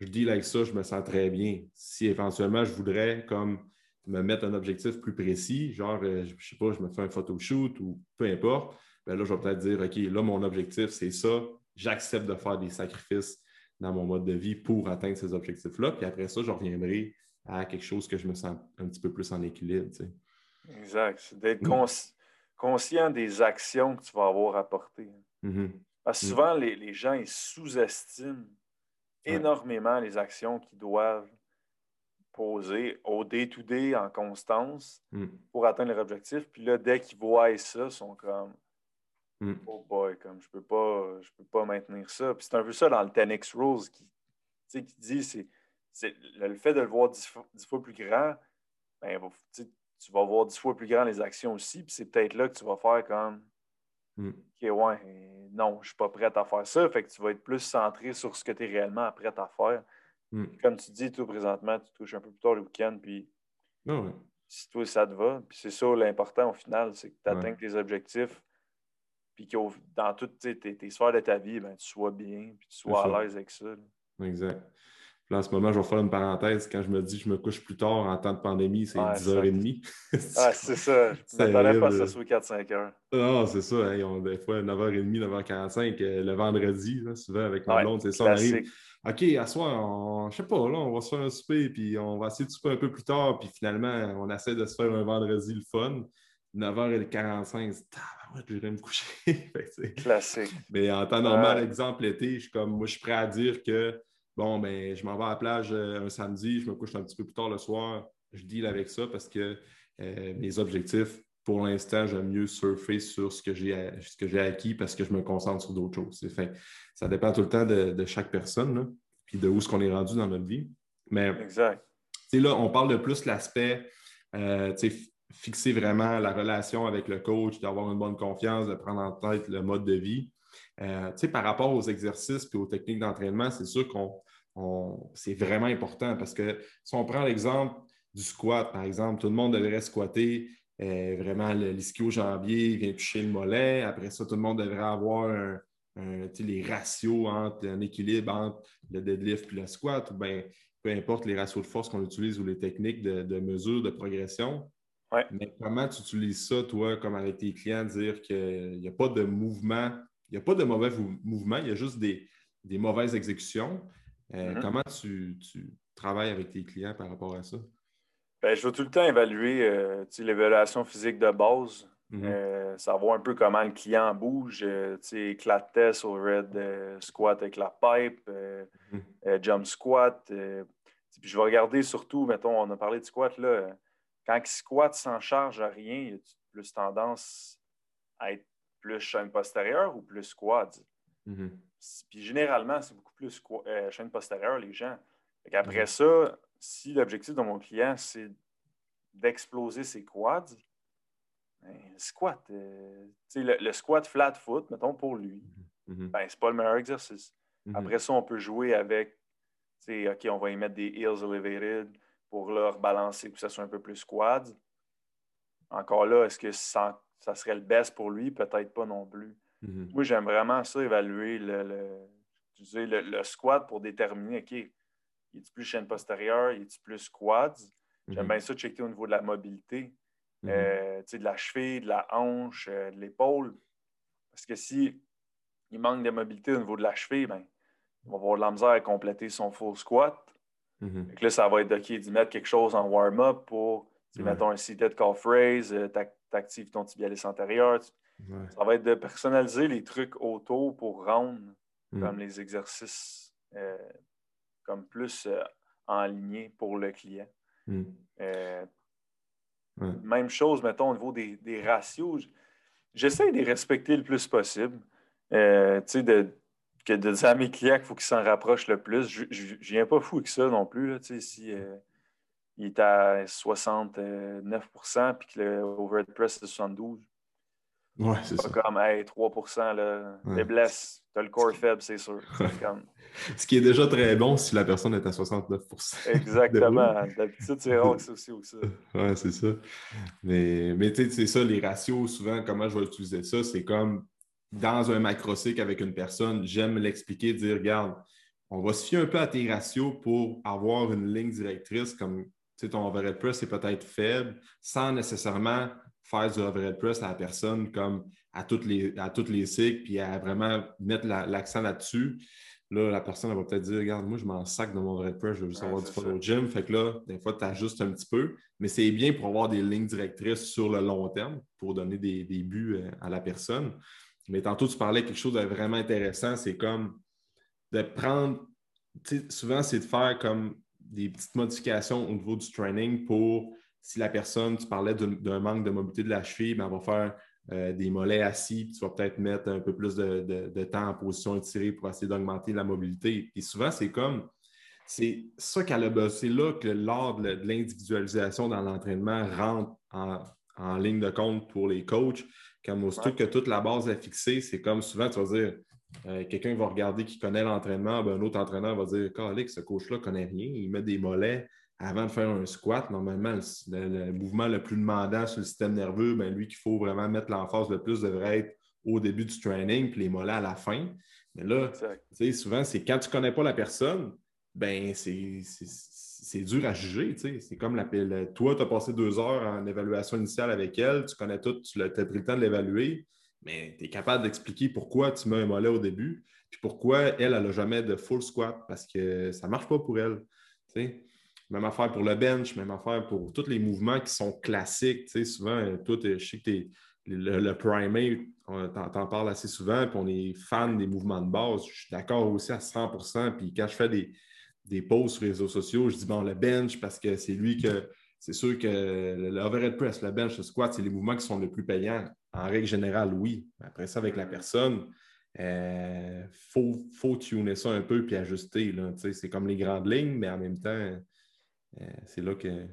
je dis avec ça, je me sens très bien. Si éventuellement je voudrais comme me mettre un objectif plus précis, genre, euh, je ne sais pas, je me fais un photoshoot ou peu importe, ben là, je vais peut-être dire, OK, là, mon objectif, c'est ça. J'accepte de faire des sacrifices dans mon mode de vie pour atteindre ces objectifs-là. Puis après ça, je reviendrai à quelque chose que je me sens un petit peu plus en équilibre. Exact. C'est d'être conscient conscient des actions que tu vas avoir à porter. Mm-hmm. Parce que souvent, les, gens ils sous-estiment énormément les actions qu'ils doivent poser au day-to-day en constance mm. pour atteindre leur objectif. Puis là, dès qu'ils voient ça, ils sont comme mm. Oh boy, comme je peux pas, je peux pas maintenir ça. Puis c'est un peu ça dans le 10X Rules qui, qui dit c'est le fait de le voir dix fois, plus grand, ben, tu vas voir dix fois plus grand les actions aussi. Puis c'est peut-être là que tu vas faire comme mm. OK, ouais, non, je ne suis pas prête à faire ça. Fait que tu vas être plus centré sur ce que tu es réellement prête à faire. Mm. Comme tu dis, tout présentement, tu touches un peu plus tard le week-end, puis ah si toi, ça te va. Puis c'est ça l'important au final, c'est que tu atteignes tes objectifs, puis que dans toutes tes, tes, sphères de ta vie, ben, tu sois bien, puis tu sois à l'aise avec ça. Exact. Là, en ce moment, je vais faire une parenthèse. Quand je me dis que je me couche plus tard en temps de pandémie, c'est 10h30. ah, c'est ça. Je ne pas ça sur 4-5 heures. Non, c'est ça. Hein. des fois, 9h30, 9h45, euh, le vendredi, souvent avec mon blonde, c'est ça. On arrive. OK, à soir, je sais pas, là, on va se faire un souper, puis on va essayer de souper un peu plus tard, puis finalement, on essaie de se faire un vendredi le fun. 9h45, je vais me coucher. Classique. Mais en temps normal, exemple, l'été, je suis comme, moi, je suis prêt à dire que bon, ben, je m'en vais à la plage euh, un samedi, je me couche un petit peu plus tard le soir, je deal avec ça parce que euh, mes objectifs, pour l'instant, j'aime mieux surfer sur ce que j'ai acquis parce que je me concentre sur d'autres choses. Fait, ça dépend tout le temps de, chaque personne, là, puis de où est-ce qu'on est rendu dans notre vie. Mais exact. là, on parle de plus l'aspect euh, fixer vraiment la relation avec le coach, d'avoir une bonne confiance, de prendre en tête le mode de vie. Euh, par rapport aux exercices et aux techniques d'entraînement, c'est sûr qu'on c'est vraiment important parce que si on prend l'exemple du squat, par exemple, tout le monde devrait squatter euh, vraiment l'ischio-jambier vient toucher le mollet. Après ça, tout le monde devrait avoir les ratios entre un équilibre entre le deadlift et le squat, ou bien peu importe les ratios de force qu'on utilise ou les techniques de, mesure, de progression. Mais comment tu utilises ça, toi, comme avec tes clients, dire qu'il n'y a pas de mouvement il n'y a pas de mauvais mouvements, il y a juste des, mauvaises exécutions. Euh, mm-hmm. Comment tu, travailles avec tes clients par rapport à ça? Ben, je vais tout le temps évaluer euh, l'évaluation physique de base, mm-hmm. euh, savoir un peu comment le client bouge, éclat test au red squat avec la pipe, mm-hmm. jump squat. puis je vais regarder surtout, mettons, on a parlé de squat, là, quand il squat sans charge à rien, il y a plus tendance à être plus chaîne postérieure ou plus quad? Mm-hmm. Puis généralement, c'est beaucoup plus euh, chaîne postérieure, les gens. Après mm-hmm. ça, si l'objectif de mon client, c'est d'exploser ses quads, ben, squat, euh, le, squat flat foot, mettons, pour lui, mm-hmm. ben, c'est pas le meilleur exercice. Après ça, on peut jouer avec, OK, on va y mettre des heels elevated pour leur balancer pour que ça soit un peu plus quad. Encore là, est-ce que ça ça serait le best pour lui, peut-être pas non plus. Mhm. Moi, j'aime vraiment ça, évaluer le, le, squat pour déterminer, OK, est-il plus chaîne postérieure, est-il plus quad? J'aime mhm. bien ça checker au niveau de la mobilité, mhm. euh, de la cheville, de la hanche, euh, de l'épaule. Parce que si il manque de mobilité au niveau de la cheville, ben, il va avoir de la misère à compléter son full squat. Là, ça va être OK d'y mettre quelque chose en warm-up pour, mettons, un seated calf raise, euh, tu actives ton tibialis antérieur. Ça va être de personnaliser les trucs autour pour rendre mm. comme les exercices euh, comme plus euh, en ligne pour le client. Mm. Euh, même chose, mettons, au niveau des, ratios. J'essaie de les respecter le plus possible. tu sais, de, que de dire à mes clients qu'il faut qu'ils s'en rapprochent le plus. Je ne viens pas fou avec ça non plus. Là, si il est à 69% puis que le overhead press est 72. Ouais, c'est ça. comme, hey, 3 là, ouais. blesses, tu as le corps faible, c'est sûr. Ce qui est déjà très bon si la personne est à 69% Exactement. D'habitude, c'est rare que c'est aussi ou ça. Oui, c'est ça. Mais, mais tu sais, c'est ça, les ratios, souvent, comment je vais utiliser ça, c'est comme dans un macrocycle avec une personne, j'aime l'expliquer, dire, regarde, on va se fier un peu à tes ratios pour avoir une ligne directrice comme ton overhead press est peut-être faible sans nécessairement faire du overhead press à la personne comme à toutes les, à toutes les cycles, puis à vraiment mettre l'accent là-dessus. Là, la personne va peut-être dire Regarde, moi, je m'en sac de mon overhead press, je veux juste avoir du fun au gym. Fait que là, des fois, tu ajustes un petit peu, mais c'est bien pour avoir des lignes directrices sur le long terme, pour donner des, des buts euh, à la personne. Mais tantôt, tu parlais quelque chose de vraiment intéressant, c'est comme de prendre, souvent, c'est de faire comme des petites modifications au niveau du training pour si la personne, tu parlais d'un manque de mobilité de la cheville, ben, elle va faire euh, des mollets assis, puis tu vas peut-être mettre un peu plus de, temps en position étirée pour essayer d'augmenter la mobilité. Et souvent, c'est comme, c'est ça qu'elle a. C'est là que l'ordre de l'individualisation dans l'entraînement rentre en, ligne de compte pour les coachs. Comme aussitôt que toute la base est fixée, c'est comme souvent, tu vas dire, euh, quelqu'un va regarder qui connaît l'entraînement, ben, un autre entraîneur va dire Calique, ce coach-là ne connaît rien, il met des mollets avant de faire un squat, normalement, le, mouvement le plus demandant sur le système nerveux, ben, lui qu'il faut vraiment mettre l'emphase le plus devrait être au début du training, puis les mollets à la fin. Mais là, souvent, c'est quand tu ne connais pas la personne, ben c'est dur à juger. C'est comme la, toi, tu as passé deux heures en évaluation initiale avec elle, tu connais tout, tu as pris le temps de l'évaluer, mais tu es capable d'expliquer pourquoi tu mets un mollet au début, puis pourquoi elle, elle n'a jamais de full squat, parce que ça ne marche pas pour elle. Même affaire pour le bench, même affaire pour tous les mouvements qui sont classiques. souvent, toi, je sais que le, le primate, on t'en parle assez souvent, puis on est fan des mouvements de base. Je suis d'accord aussi à 100% Puis quand je fais des, des posts sur les réseaux sociaux, je dis bon, le bench, parce que c'est lui que. C'est sûr que le overhead press, le bench, le squat, c'est les mouvements qui sont les plus payants. En règle générale, oui. Après ça, avec la personne, il euh, faut, faut tuner ça un peu puis ajuster. C'est comme les grandes lignes, mais en même temps, euh, c'est là que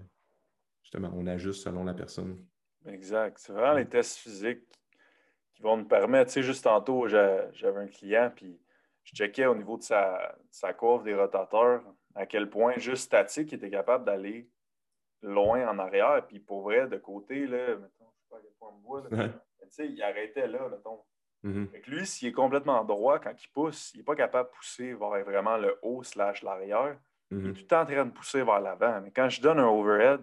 justement on ajuste selon la personne. Exact. C'est vraiment les tests physiques qui vont nous permettre. Tu sais, juste tantôt, j'avais un client, puis je checkais au niveau de sa, sa courbe des rotateurs à quel point juste statique il était capable d'aller loin en arrière. Puis pour vrai, de côté, là, mettons, je sais pas à quel point on me voit, là, il arrêtait là, mettons. Mm-hmm. lui, s'il est complètement droit quand il pousse, il n'est pas capable de pousser vers vraiment le haut slash l'arrière. Il est mhm. tout le temps en train de pousser vers l'avant. Mais quand je donne un overhead,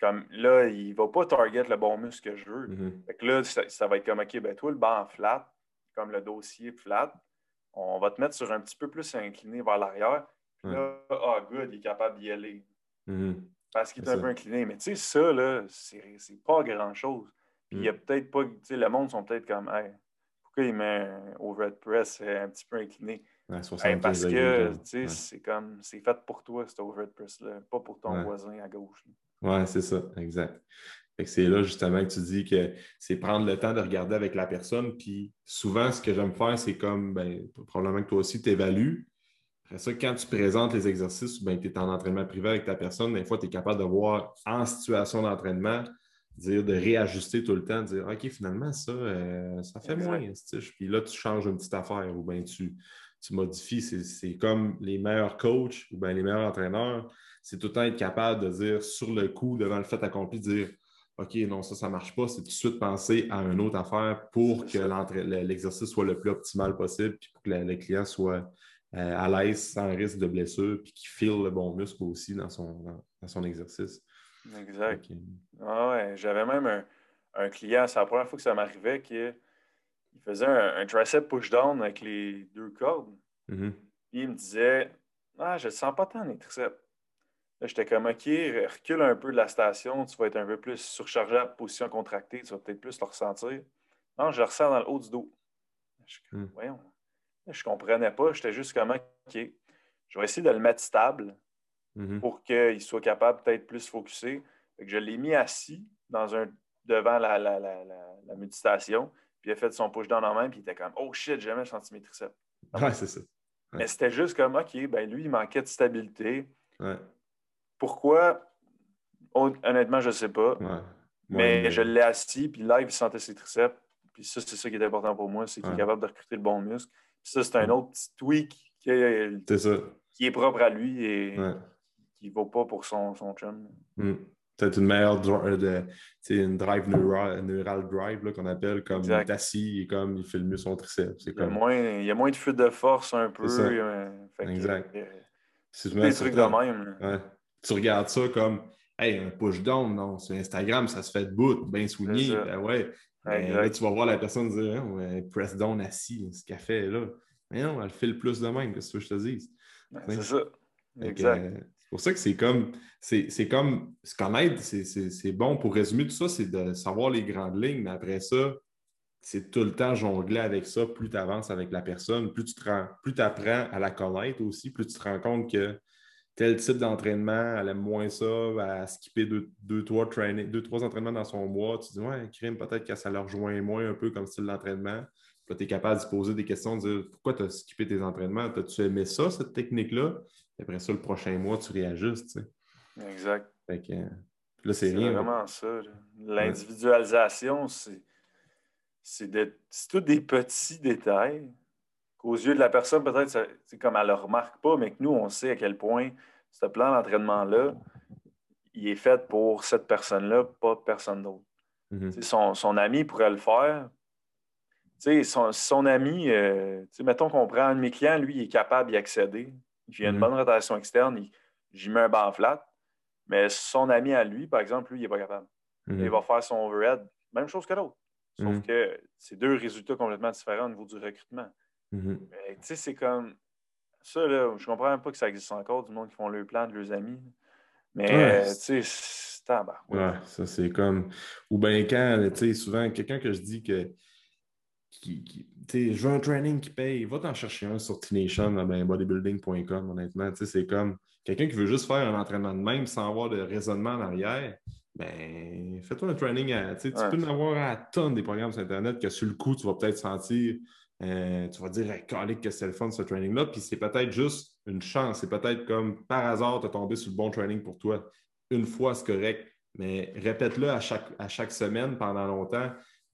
comme là, il ne va pas target le bon muscle que je veux. Mhm. là, ça, va être comme OK, ben toi, le banc flat, comme le dossier flat, on va te mettre sur un petit peu plus incliné vers l'arrière. Puis là, ah, good, il est capable d'y aller. Mhm. Parce qu'il est, un peu incliné. Mais tu sais, ça, là, c'est pas grand-chose. Puis il y a peut-être pas, tu sais, le monde sont peut-être comme, hey, pourquoi il met un overhead press un petit peu incliné? parce que c'est comme c'est fait pour toi, cet overhead press-là, pas pour ton voisin à gauche. Oui, c'est ça, exact. C'est là justement que tu dis que c'est prendre le temps de regarder avec la personne. Puis souvent, ce que j'aime faire, c'est comme ben, probablement que toi aussi, tu évalues. Après ça, quand tu présentes les exercices, ben, tu es en entraînement privé avec ta personne, des fois, tu es capable de voir en situation d'entraînement, dire de réajuster tout le temps, de dire OK, finalement, ça, euh, ça fait moins. Puis là, tu changes une petite affaire ou bien tu, tu modifies. C'est comme les meilleurs coachs ou bien les meilleurs entraîneurs. C'est tout le temps être capable de dire sur le coup, devant le fait accompli, dire OK, non, ça, ça ne marche pas. C'est tout de suite penser à une autre affaire pour que l'exercice soit le plus optimal possible, puis pour que le, client soit euh, à l'aise, sans risque de blessure, puis qu'il file le bon muscle aussi dans son, dans, son exercice. Exact. Ah ouais, J'avais même un, un client, c'est la première fois que ça m'arrivait, qui il faisait un, tricep push-down avec les deux cordes. Mm-hmm. Puis il me disait Ah, je ne sens pas tant les triceps. Là, j'étais comme OK, recule un peu de la station, tu vas être un peu plus surchargé à position contractée, tu vas peut-être plus le ressentir. Non, je le ressens dans le haut du dos. Je, mm. Voyons. je comprenais pas, j'étais juste comme OK, je vais essayer de le mettre stable mm-hmm. pour qu'il soit capable peut-être plus focusé. je l'ai mis assis dans un, devant la, la, la, la méditation. Puis il a fait son push-down en main, puis il était comme Oh shit, j'ai jamais senti mes triceps. Ouais, c'est ça. Mais c'était juste comme OK, ben lui, il manquait de stabilité. Pourquoi? Honnêtement, je ne sais pas. mais je l'ai assis, puis live, il sentait ses triceps. Puis ça, c'est ça qui est important pour moi, c'est qu'il est capable de recruter le bon muscle. Puis ça, c'est un autre petit tweak qui est, qui est propre à lui et qui ne vaut pas pour son, son chum. Mm peut-être une meilleure euh, de, une drive neural, neural drive qu'on appelle comme assis et comme il fait le mieux son triceps. Il, y a moins, il y a moins de fuite de force un peu. exact. c'est des trucs de même. Tu regardes ça comme Hey, un push down, non, sur Instagram, ça se fait debout, bien soigné. Ben ouais. Ben, tu vas voir la personne dire hein, press down assis, ce qu'elle fait là. Mais non, elle fait le plus de même, qu'est-ce que je te dis? c'est ça. Exact. Euh, pour ça que c'est comme, c'est comme se connaître, c'est bon. Pour résumer tout ça, c'est de savoir les grandes lignes, mais après ça, c'est tout le temps jongler avec ça. Plus tu avances avec la personne, plus tu plus apprends à la connaître aussi, plus tu te rends compte que tel type d'entraînement, elle aime moins ça, à skipper deux, deux, trois, deux, trois entraînements dans son mois. Tu dis, ouais, crime, peut-être que ça leur rejoint moins un peu comme style d'entraînement. Puis tu es capable de se poser des questions, de dire pourquoi tu as skippé tes entraînements? As-tu aimé ça, cette technique-là? après ça, le prochain mois, tu réajustes. Exact. Fait que, là, c'est rien. vraiment ça. L'individualisation, c'est c'est tous des petits détails qu'aux yeux de la personne, peut-être, c'est comme elle ne le remarque pas, mais que nous, on sait à quel point ce plan d'entraînement-là, il est fait pour cette personne-là, pas personne d'autre. Mhm. son, son ami pourrait le faire. Son, son ami, euh, mettons qu'on prend un de mes clients, lui, il est capable d'y accéder. Il a une bonne rotation externe, j'y mets un banc flat. Mais son ami à lui, par exemple, lui, il n'est pas capable. Mhm. Il va faire son overhead, même chose que l'autre. Sauf Mhm. que c'est deux résultats complètement différents au niveau du recrutement. Mhm. Mais tu sais, c'est comme. Ça, là, je comprends même pas que ça existe encore, du monde qui font le plan de leurs amis. Mais, Ouais. euh, tu sais, c'est. Ouais, ça c'est comme. Ou bien quand, tu sais, souvent, quelqu'un que je dis que. Qui, qui- tu sais, je veux un training qui paye, va t'en chercher un sur T-Nation, ben, bodybuilding.com, honnêtement. Tu sais, c'est comme quelqu'un qui veut juste faire un entraînement de même sans avoir de raisonnement en arrière. Ben, fais-toi un training à. Tu peux en avoir à tonnes des programmes sur Internet que sur le coup, tu vas peut-être sentir. Euh, tu vas dire, calique que c'est le fun ce training-là. Puis c'est peut-être juste une chance. C'est peut-être comme par hasard, tu as tombé sur le bon training pour toi. Une fois, c'est correct. Mais répète-le à chaque, à chaque semaine pendant longtemps.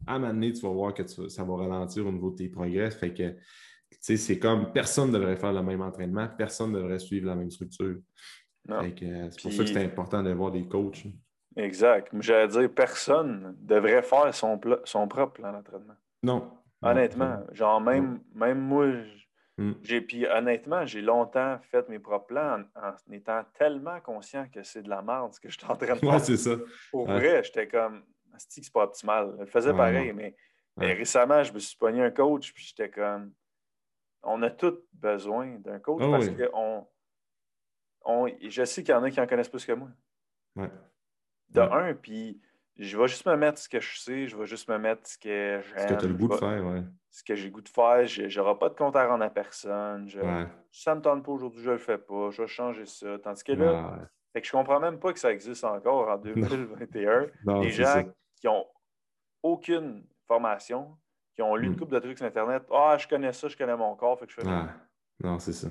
À un moment donné, tu vas voir que tu- ça va ralentir au niveau de tes progrès. Fait que, tu sais, c'est comme personne ne devrait faire le même entraînement, personne ne devrait suivre la même structure. Non. Fait que, euh, c'est pour ça que c'est important d'avoir des coachs. Exact. Mais J'allais dire, personne devrait faire son, pla- son propre plan d'entraînement. Non. Honnêtement. Genre, même, même moi, Mm. j'ai, puis honnêtement, j'ai longtemps fait mes propres plans en, en étant tellement conscient que c'est de la merde ce que je suis en train de Ouais, faire. c'est ça. Pour Ouais. vrai, j'étais comme, c'est pas optimal. Je faisais Ouais, pareil, mais, récemment, je me suis pogné un coach, puis j'étais comme, on a tous besoin d'un coach Ah parce oui. que on, on, je sais qu'il y en a qui en connaissent plus que moi. Ouais. De Ouais. un, puis je vais juste me mettre ce que je sais, je vais juste me mettre ce que j'aime. Ce que tu as le goût de faire, ouais. Ce que j'ai le goût de faire, je n'aurai pas de compte à rendre à personne. Je, Ouais. Ça ne me tente pas aujourd'hui, je le fais pas. Je vais changer ça. Tandis que là, Ouais. fait que je comprends même pas que ça existe encore en 2021. Non, ça. gens qui ont aucune formation, qui ont lu une Mm. couple de trucs sur Internet. Ah, je connais ça, je connais mon corps, fait que je fais. Ah, non, c'est ça.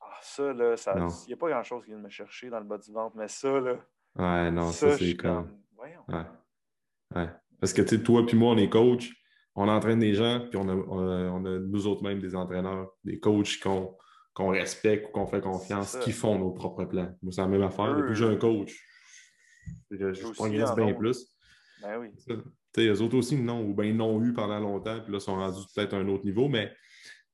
Ah, ça, là, ça- il n'y a pas grand-chose qui vient de me chercher dans le bas du ventre, mais ça, là, Ouais, non, ça, c'est comme. comme, voyons. Ouais. Ouais. Parce que, toi puis moi, on est coach, on entraîne des gens, puis on a, on a- on a nous autres même des entraîneurs, des coachs qu'on respecte ou qu'on fait confiance, qui font nos propres plans. Moi, c'est la même affaire. Depuis que j'ai un coach, je, je, progresse en bien plus. Ben oui. Tu sais, eux autres aussi, non, ou bien ils l'ont eu pendant longtemps, puis là, ils sont rendus peut-être à un autre niveau, mais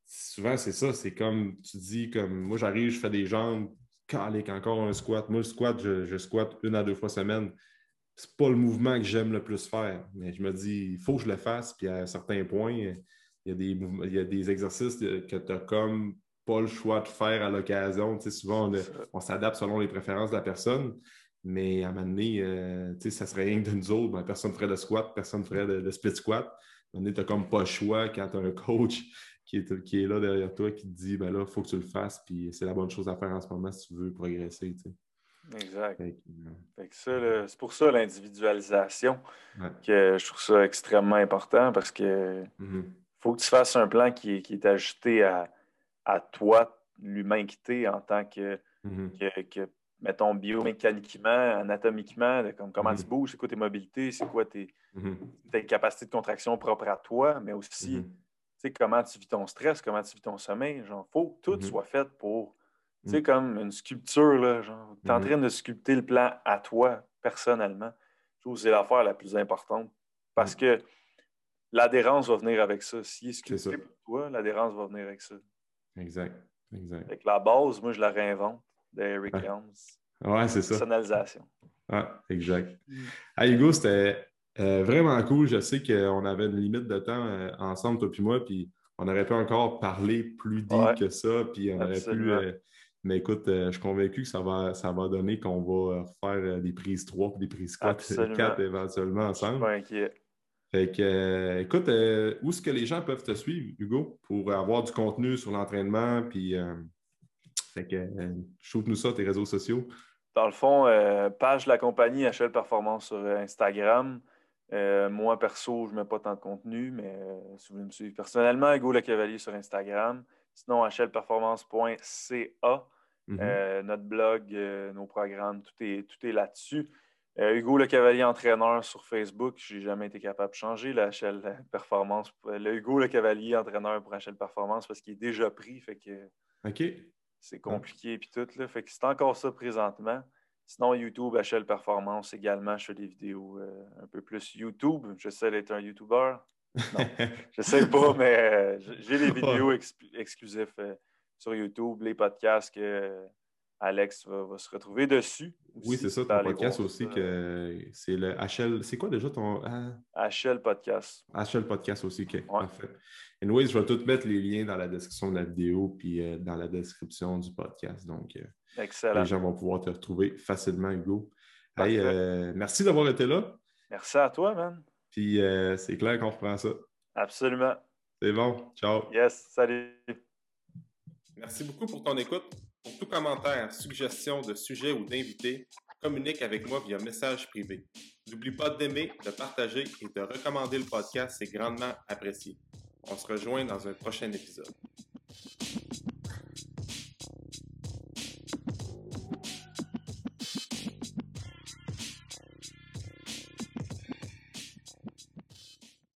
souvent, c'est ça, c'est comme tu dis, comme moi, j'arrive, je fais des jambes, calique, encore un squat. Moi, le squat, je, je squatte une à deux fois semaine. C'est pas le mouvement que j'aime le plus faire, mais je me dis, il faut que je le fasse, puis à certains points, il y a des, il y a des exercices que tu as comme pas le choix de faire à l'occasion. Tu sais, souvent, on, s'adapte selon les préférences de la personne. Mais à un moment donné, euh, tu sais, ça serait rien que de nous autres. Ben, personne ne ferait de squat, personne ne ferait de, de split squat. À un moment donné, tu n'as comme pas le choix quand tu as un coach qui est, qui est là derrière toi qui te dit ben là, il faut que tu le fasses, puis c'est la bonne chose à faire en ce moment si tu veux progresser. tu sais. Exact. Euh, c'est pour ça l'individualisation Ouais. que je trouve ça extrêmement important parce que mhm. faut que tu fasses un plan qui est, qui est ajusté à, à toi, l'humain que tu es en tant que, Mhm. que, que, mettons, biomécaniquement, anatomiquement, de comme, comment Mhm. tu bouges, c'est quoi tes mobilités, c'est quoi tes, tes capacités de contraction propres à toi, mais aussi tu sais, comment tu vis ton stress, comment tu vis ton sommeil. Genre, faut que tout soit fait pour, tu sais, Mhm. comme une sculpture, là, genre, tu es en Mhm. train de sculpter le plan à toi, personnellement. Je trouve que c'est l'affaire la plus importante parce que l'adhérence va venir avec ça. S'il est C'est ça. sculpté pour toi, l'adhérence va venir avec ça. Exact. Exact. Fait que la base, moi, je la réinvente d'Eric Ouais. Helms. Ouais, c'est ça. Personnalisation. Ah, exact. Mm. Hey, Hugo, c'était euh, vraiment cool. Je sais qu'on avait une limite de temps euh, ensemble, toi et moi, puis on aurait pu encore parler plus deep Ouais. que ça, puis on aurait pu. Euh, mais écoute, euh, je suis convaincu que ça va, ça va donner qu'on va faire euh, des prises 3 puis des prises 4, Absolument. 4 éventuellement Je suis ensemble. pas inquiet. Fait que, euh, écoute, euh, où est-ce que les gens peuvent te suivre, Hugo, pour avoir du contenu sur l'entraînement, puis. euh, fait que, euh, shoot-nous ça, tes réseaux sociaux. Dans le fond, euh, page de la compagnie HL Performance sur euh, Instagram. Euh, moi, perso, je ne mets pas tant de contenu, mais euh, si vous voulez me suivre personnellement, Hugo Le Cavalier sur Instagram. Sinon, hlperformance.ca. Mhm. Euh, notre blog, euh, nos programmes, tout est, tout est là-dessus. Euh, Hugo Le Cavalier entraîneur sur Facebook, je n'ai jamais été capable de changer la HL Performance. Le Hugo Le Cavalier entraîneur pour HL Performance parce qu'il est déjà pris. Fait que OK. c'est compliqué puis tout. Là. Fait que c'est encore ça présentement. Sinon, YouTube, HL Performance également. Je fais des vidéos euh, un peu plus YouTube. J'essaie d'être un YouTuber. Je sais pas, mais euh, j'ai des vidéos exclusives euh, sur YouTube, les podcasts que Alex va, se retrouver dessus. oui, c'est ça, ton podcast aussi, que c'est le HL. C'est quoi déjà ton. HL Podcast. HL Podcast aussi, ok. Parfait. Anyways, je vais tout mettre les liens dans la description de la vidéo puis euh, dans la description du podcast. Donc, Excellent. les gens vont pouvoir te retrouver facilement, Hugo. Hey, merci d'avoir été là. Merci à toi, man. Puis euh, c'est clair qu'on reprend ça. Absolument. C'est bon. Ciao. Yes, salut. Merci beaucoup pour ton écoute. Pour tout commentaire, suggestion de sujet ou d'invité, communique avec moi via message privé. N'oublie pas d'aimer, de partager et de recommander le podcast, c'est grandement apprécié. On se rejoint dans un prochain épisode.